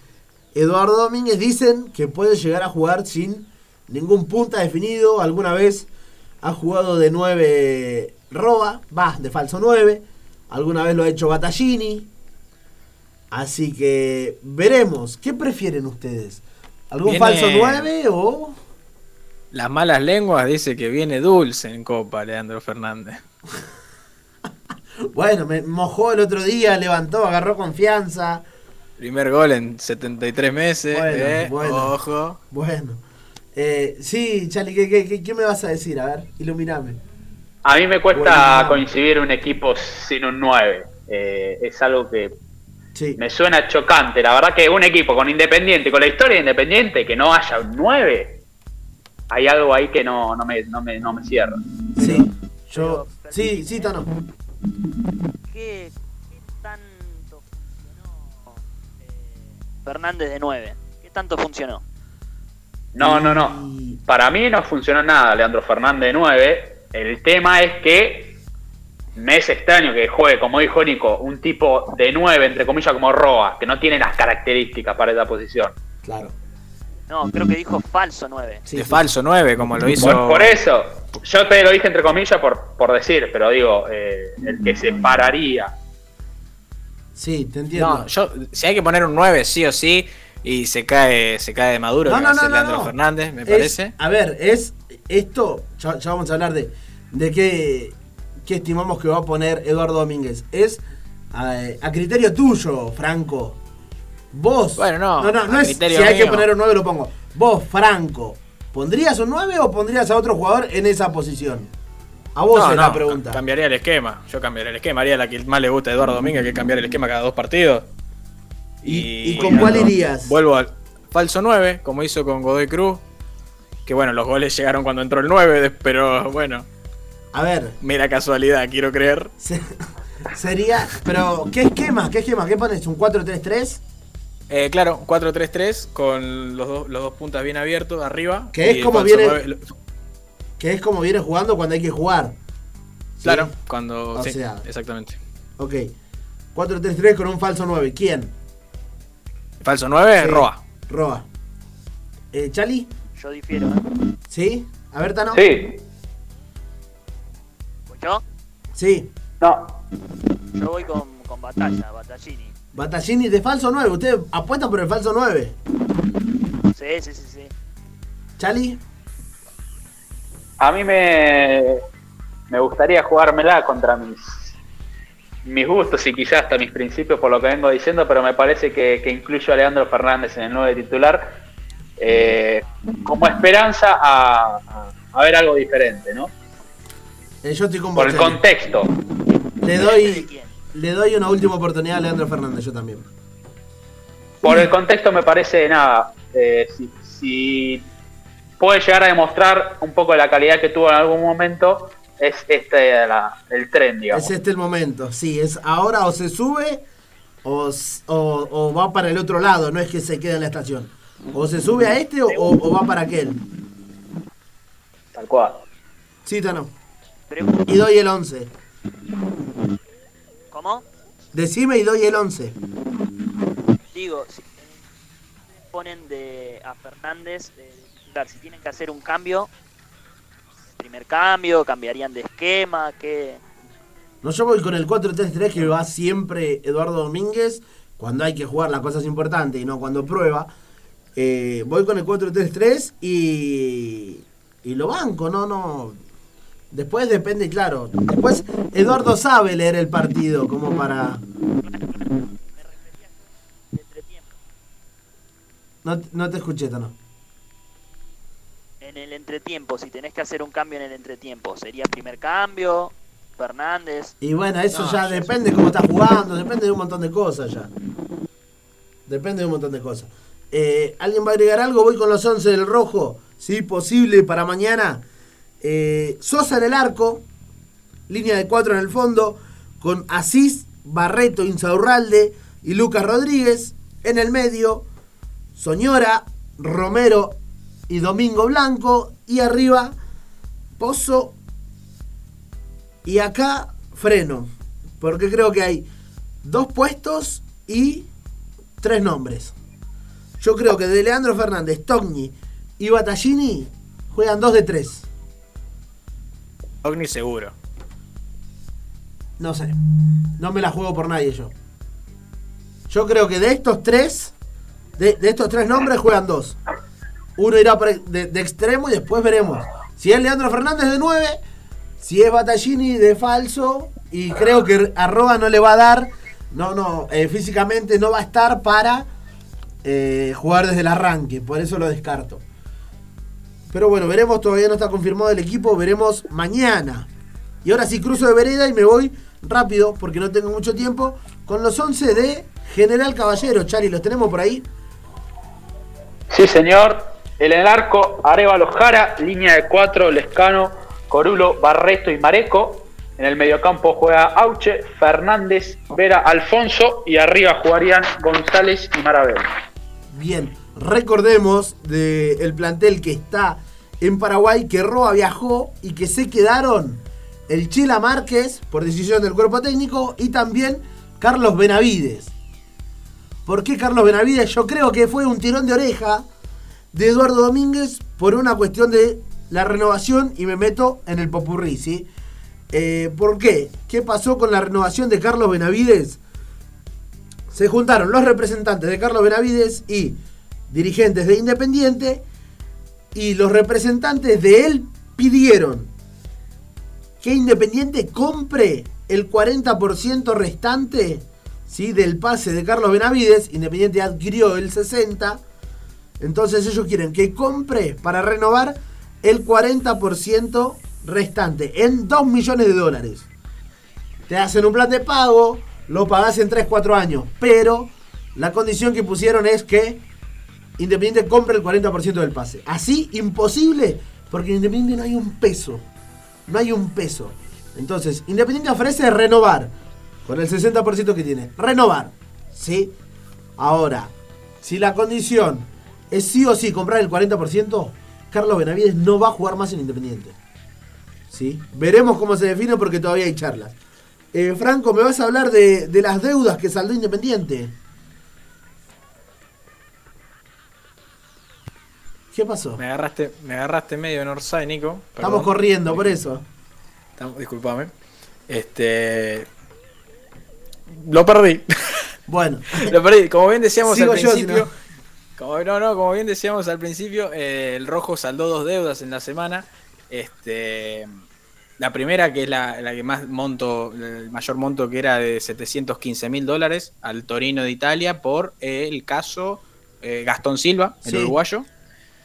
Eduardo Domínguez dicen que puede llegar a jugar sin ningún punta definido. Alguna vez ha jugado de 9 Roba, va, de falso 9. Alguna vez lo ha hecho Battaglini. Así que veremos. ¿Qué prefieren ustedes? ¿Algún Viene- falso 9 o.? Las malas lenguas dice que viene dulce en Copa, Leandro Fernández. Bueno, me mojó el otro día, levantó, agarró confianza. Primer gol en 73 meses. Bueno, eh, bueno. Ojo. Bueno. Eh, sí, Charlie, ¿qué, qué, qué- qué me vas a decir? A ver, iluminame. A mí me cuesta Bueno. coincidir un equipo sin un 9. Eh, es algo que Sí. me suena chocante. La verdad que un equipo con Independiente, con la historia de Independiente, que no haya un 9, hay algo ahí que no, no, me, no, me, no me cierra. Sí. Yo. Sí, sí, Tano. ¿Qué, qué tanto funcionó eh, Fernández de 9? ¿Qué tanto funcionó? No, no, no. Para mí no funcionó nada Leandro Fernández de 9. El tema es que me es extraño que juegue, como dijo Nico, un tipo de 9, entre comillas, como Roa, que no tiene las características para esa posición. Claro. No, creo que dijo falso 9. Sí, de sí. falso 9, como lo hizo. Por, por eso, yo te lo dije entre comillas por, por decir, pero digo, eh, el que se pararía. Sí, te entiendo. No, yo, si hay que poner un 9, sí o sí, y se cae, se cae de Maduro, No, que no, va a no, ser no, Leandro no. Fernández, me Es- parece. A ver, es esto, ya, ya vamos a hablar de, de qué, qué estimamos que va a poner Eduardo Domínguez. Es a, a criterio tuyo, Franco. Vos. Bueno, no, No, no, no es si hay que poner un 9 lo pongo. Vos, Franco, ¿pondrías un 9 o pondrías a otro jugador en esa posición? A vos No, es no, la pregunta. ca- Cambiaría el esquema. Yo cambiaría el esquema. Haría la que más le gusta a Eduardo Domínguez, que es cambiar el esquema cada dos partidos. ¿Y- y con cuál irías? Vuelvo al falso 9, como hizo con Godoy Cruz. Que bueno, los goles llegaron cuando entró el 9, de- pero bueno, A ver, mera casualidad, quiero creer. se- sería. Pero, ¿qué esquema? ¿Qué esquema? ¿Qué pones? ¿Un 4-3-3? Eh, claro, 4-3-3 con los, dos- los dos puntas bien abiertos arriba. Que es como viene- 9 lo- Que es como viene jugando cuando hay que jugar. ¿Sí? Claro, cuando. O sí, sea- exactamente. Ok. 4-3-3 con un falso 9. ¿Quién? Falso 9, Sí. Roa. Roa. Eh, ¿Chali? Yo difiero, ¿eh? ¿Sí? A ver, Tano. Sí, ¿Escuchó? Sí. no. Yo voy con, con batalla, Battaglini. Battaglini de falso 9. ¿Ustedes apuestan por el falso 9? Sí, sí, sí, sí. ¿Chali? A mí me, me gustaría jugármela contra mis, mis gustos y quizás hasta mis principios por lo que vengo diciendo, pero me parece que, que incluyo a Leandro Fernández en el 9 titular eh, como esperanza a, ver algo diferente, ¿no? Eh, yo estoy con Por el contexto. Le ¿De doy, le doy una última oportunidad a Leandro Fernández, yo también. Por el contexto me parece nada. eh, si, si puede llegar a demostrar un poco de la calidad que tuvo en algún momento, es este la- el tren, digamos. Es este el momento. Sí, es ahora o se sube o- o va para el otro lado. No es que se quede en la estación. O se sube a este o, va para aquel. Tal cual. Sí, Tano. Y doy el 11. ¿Cómo? Decime y doy el 11. Digo, si ponen de a Fernández de, de titular, si tienen que hacer un cambio, primer cambio, cambiarían de esquema, ¿qué? No, yo voy con el 4-3-3 que va siempre Eduardo Domínguez cuando hay que jugar las cosas importantes y no cuando prueba. Eh, voy con el 4-3-3 y, y lo banco, no, no. Después depende, claro. Después Eduardo sabe leer el partido como para... No, no te escuché, Tano. En el entretiempo, si tenés que hacer un cambio en el entretiempo, ¿sería primer cambio? Fernández, Y bueno, eso No, ya depende cómo está jugando, depende de un montón de cosas ya. Depende de un montón de cosas. Eh, ¿Alguien va a agregar algo? Voy con los 11 del rojo. Sí, posible para mañana. Eh, Sosa en el arco. Línea de 4 en el fondo. Con Asís, Barreto, Insaurralde y Lucas Rodríguez. En el medio, Soñora, Romero y Domingo Blanco. Y arriba, Pozo y acá freno, porque creo que hay dos puestos y tres nombres. Yo creo que de Leandro Fernández, Togni y Battaglini juegan 2 de 3. Ogni seguro. No sé. No me la juego por nadie yo. Yo creo que de estos tres, de, de estos tres nombres juegan dos. Uno irá de extremo y después veremos. Si es Leandro Fernández de 9, si es Battaglini de falso, y creo que Arroba no le va a dar, no, no, eh, físicamente no va a estar para eh, jugar desde el arranque, por eso lo descarto. Pero bueno, veremos, todavía no está confirmado el equipo, veremos mañana. Y ahora sí cruzo de vereda y me voy rápido, porque no tengo mucho tiempo, con los 11 de General Caballero. Chari, ¿los tenemos por ahí? Sí, señor. En el arco, Arevalo Jara, línea de cuatro, Lescano, Corulo, Barreto y Mareco. En el mediocampo juega Auche, Fernández, Vera, Alfonso y arriba jugarían González y Marabel. Bien, recordemos del plantel que está en Paraguay, que Roa viajó y que se quedaron el Chila Márquez, por decisión del cuerpo técnico, y también Carlos Benavides. ¿Por qué Carlos Benavides? Yo creo que fue un tirón de oreja de Eduardo Domínguez por una cuestión de la renovación y me meto en el popurrí, ¿sí? Eh, ¿Por qué? ¿Qué pasó con la renovación de Carlos Benavides? Se juntaron los representantes de Carlos Benavides y dirigentes de Independiente y los representantes de él pidieron que Independiente compre el 40% restante ¿sí? del pase de Carlos Benavides. Independiente adquirió el 60%. Entonces ellos quieren que compre para renovar el 40% restante en 2 millones de dólares. Te hacen un plan de pago, lo pagás en 3-4 años, pero la condición que pusieron es que Independiente compre el 40% del pase. Así, imposible, porque en Independiente no hay un peso. No hay un peso. Entonces, Independiente ofrece renovar con el 60% que tiene. Renovar. ¿Sí? Ahora, si la condición es sí o sí comprar el 40%, Carlos Benavides no va a jugar más en Independiente. ¿Sí? Veremos cómo se define porque todavía hay charlas. Eh, Franco, ¿me vas a hablar de, de las deudas que saldó Independiente? ¿Qué pasó? Me agarraste, me agarraste medio en Orsay, Nico. Estamos corriendo, por eso. Disculpame. Este. Lo perdí. Bueno, Lo perdí. Como bien decíamos Sigo al principio. Como, no, no, como bien decíamos al principio, eh, el Rojo saldó dos deudas en la semana. Este. La primera, que es la, la que más monto, el mayor monto que era de 715 mil dólares al Torino de Italia por el caso eh, Gastón Silva, el Sí. uruguayo.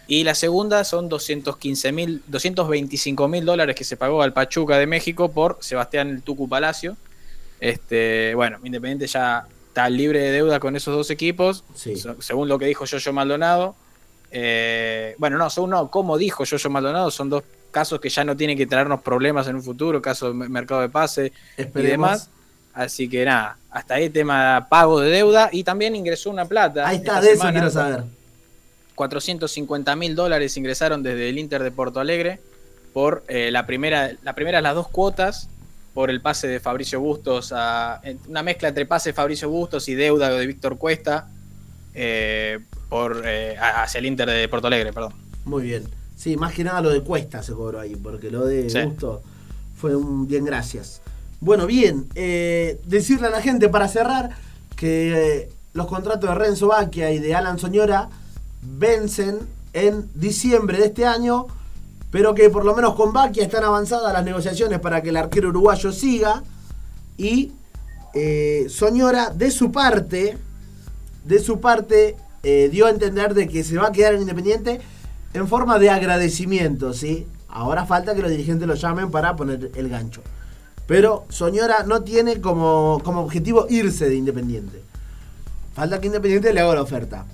Y la segunda son 215 mil, 225 mil dólares que se pagó al Pachuca de México por Sebastián el Tucu Palacio. Este, bueno, Independiente ya está libre de deuda con esos dos equipos, Sí. so- según lo que dijo Yoyo Maldonado. Eh, bueno, no, según no, como dijo Yoyo Maldonado, son dos casos que ya no tienen que traernos problemas en un futuro, caso de me- mercado de pase y demás. Así que nada, hasta ahí tema pago de deuda y también ingresó una plata. ahí está, de eso semana. quiero saber. 450 mil dólares ingresaron desde el Inter de Porto Alegre por eh, la primera, la primera las dos cuotas por el pase de Fabricio Bustos a una mezcla entre pase de Fabricio Bustos y deuda de Víctor Cuesta eh, por eh, hacia el Inter de Porto Alegre, perdón. Muy bien. Sí, más que nada lo de Cuesta se cobró ahí, porque lo de Sí. Gusto fue un bien gracias. Bueno, bien, eh, decirle a la gente para cerrar que eh, los contratos de Renzo Bacchia y de Alan Soñora vencen en diciembre de este año, pero que por lo menos con Bacchia están avanzadas las negociaciones para que el arquero uruguayo siga y eh, Soñora de su parte de su parte dio a entender de que se va a quedar en Independiente en forma de agradecimiento, ¿sí? Ahora falta que los dirigentes lo llamen para poner el gancho. Pero Soñora no tiene como, como objetivo irse de Independiente. Falta que Independiente le haga la oferta.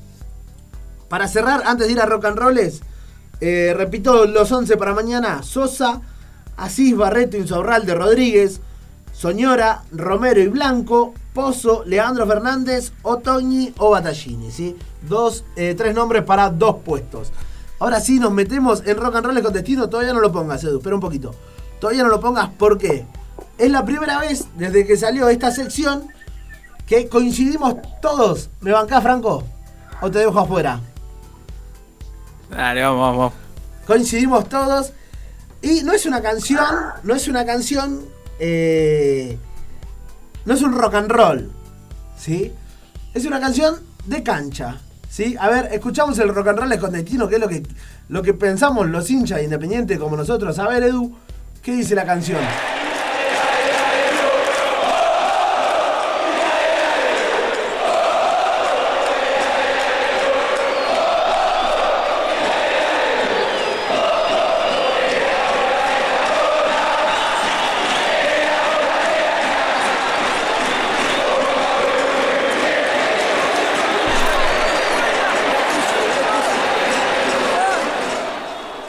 Para cerrar, antes de ir a Rock and Rolls, eh, repito los 11 para mañana. Sosa, Asís, Barreto, Insaurralde, Rodríguez, Soñora, Romero y Blanco, Pozo, Leandro Fernández, Otoñi o Battaglini, ¿sí? Dos, eh, tres nombres para dos puestos. Ahora sí, nos metemos en Rock and Roll con destino. Todavía no lo pongas, Edu, espera un poquito. Todavía no lo pongas, ¿por qué? Es la primera vez desde que salió esta sección que coincidimos todos. ¿Me bancás, Franco? o te dejo afuera? Dale, vamos, vamos. Coincidimos todos. Y no es una canción, no es una canción, eh, no es un rock and roll, ¿sí? Es una canción de cancha, ¿sí? A ver, escuchamos el rock and roll escondetino, que es lo que, lo que pensamos los hinchas independientes como nosotros. A ver, Edu, ¿qué dice la canción?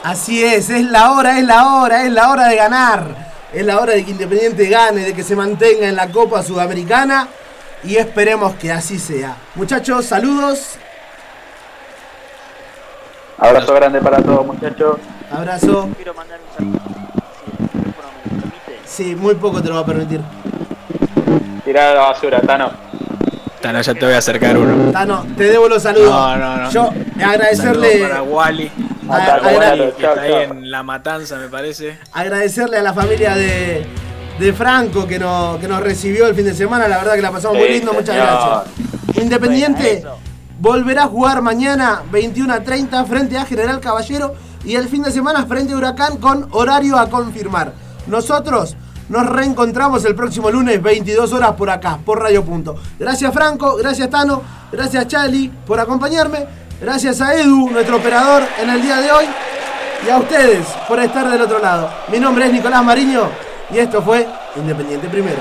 Así es, es la hora, es la hora, es la hora de ganar. Es la hora de que Independiente gane, de que se mantenga en la Copa Sudamericana y esperemos que así sea. Muchachos, saludos. Abrazo grande para todos, muchachos. Abrazo. Quiero mandar un saludo. Si el teléfono me lo permite. Sí, muy poco te lo va a permitir. Tirá a la basura, Tano. Tano, ya te voy a acercar uno. Tano, te debo los saludos. No, no, no. Yo agradecerle, Saludos para Wally, a- Hasta agra- luego, que chao, está ahí chao. en La Matanza, me parece. agradecerle a la familia de, de Franco que nos, que nos recibió el fin de semana. La verdad que la pasamos muy Sí, lindo. Muchas señor. gracias. Independiente volverá a jugar mañana 21 a 30 frente a General Caballero y el fin de semana frente a Huracán con horario a confirmar. Nosotros nos reencontramos el próximo lunes 22 horas por acá, por Radio Punto. Gracias Franco, gracias Tano, gracias Chali por acompañarme, gracias a Edu, nuestro operador en el día de hoy y a ustedes por estar del otro lado. Mi nombre es Nicolás Mariño y esto fue Independiente Primero.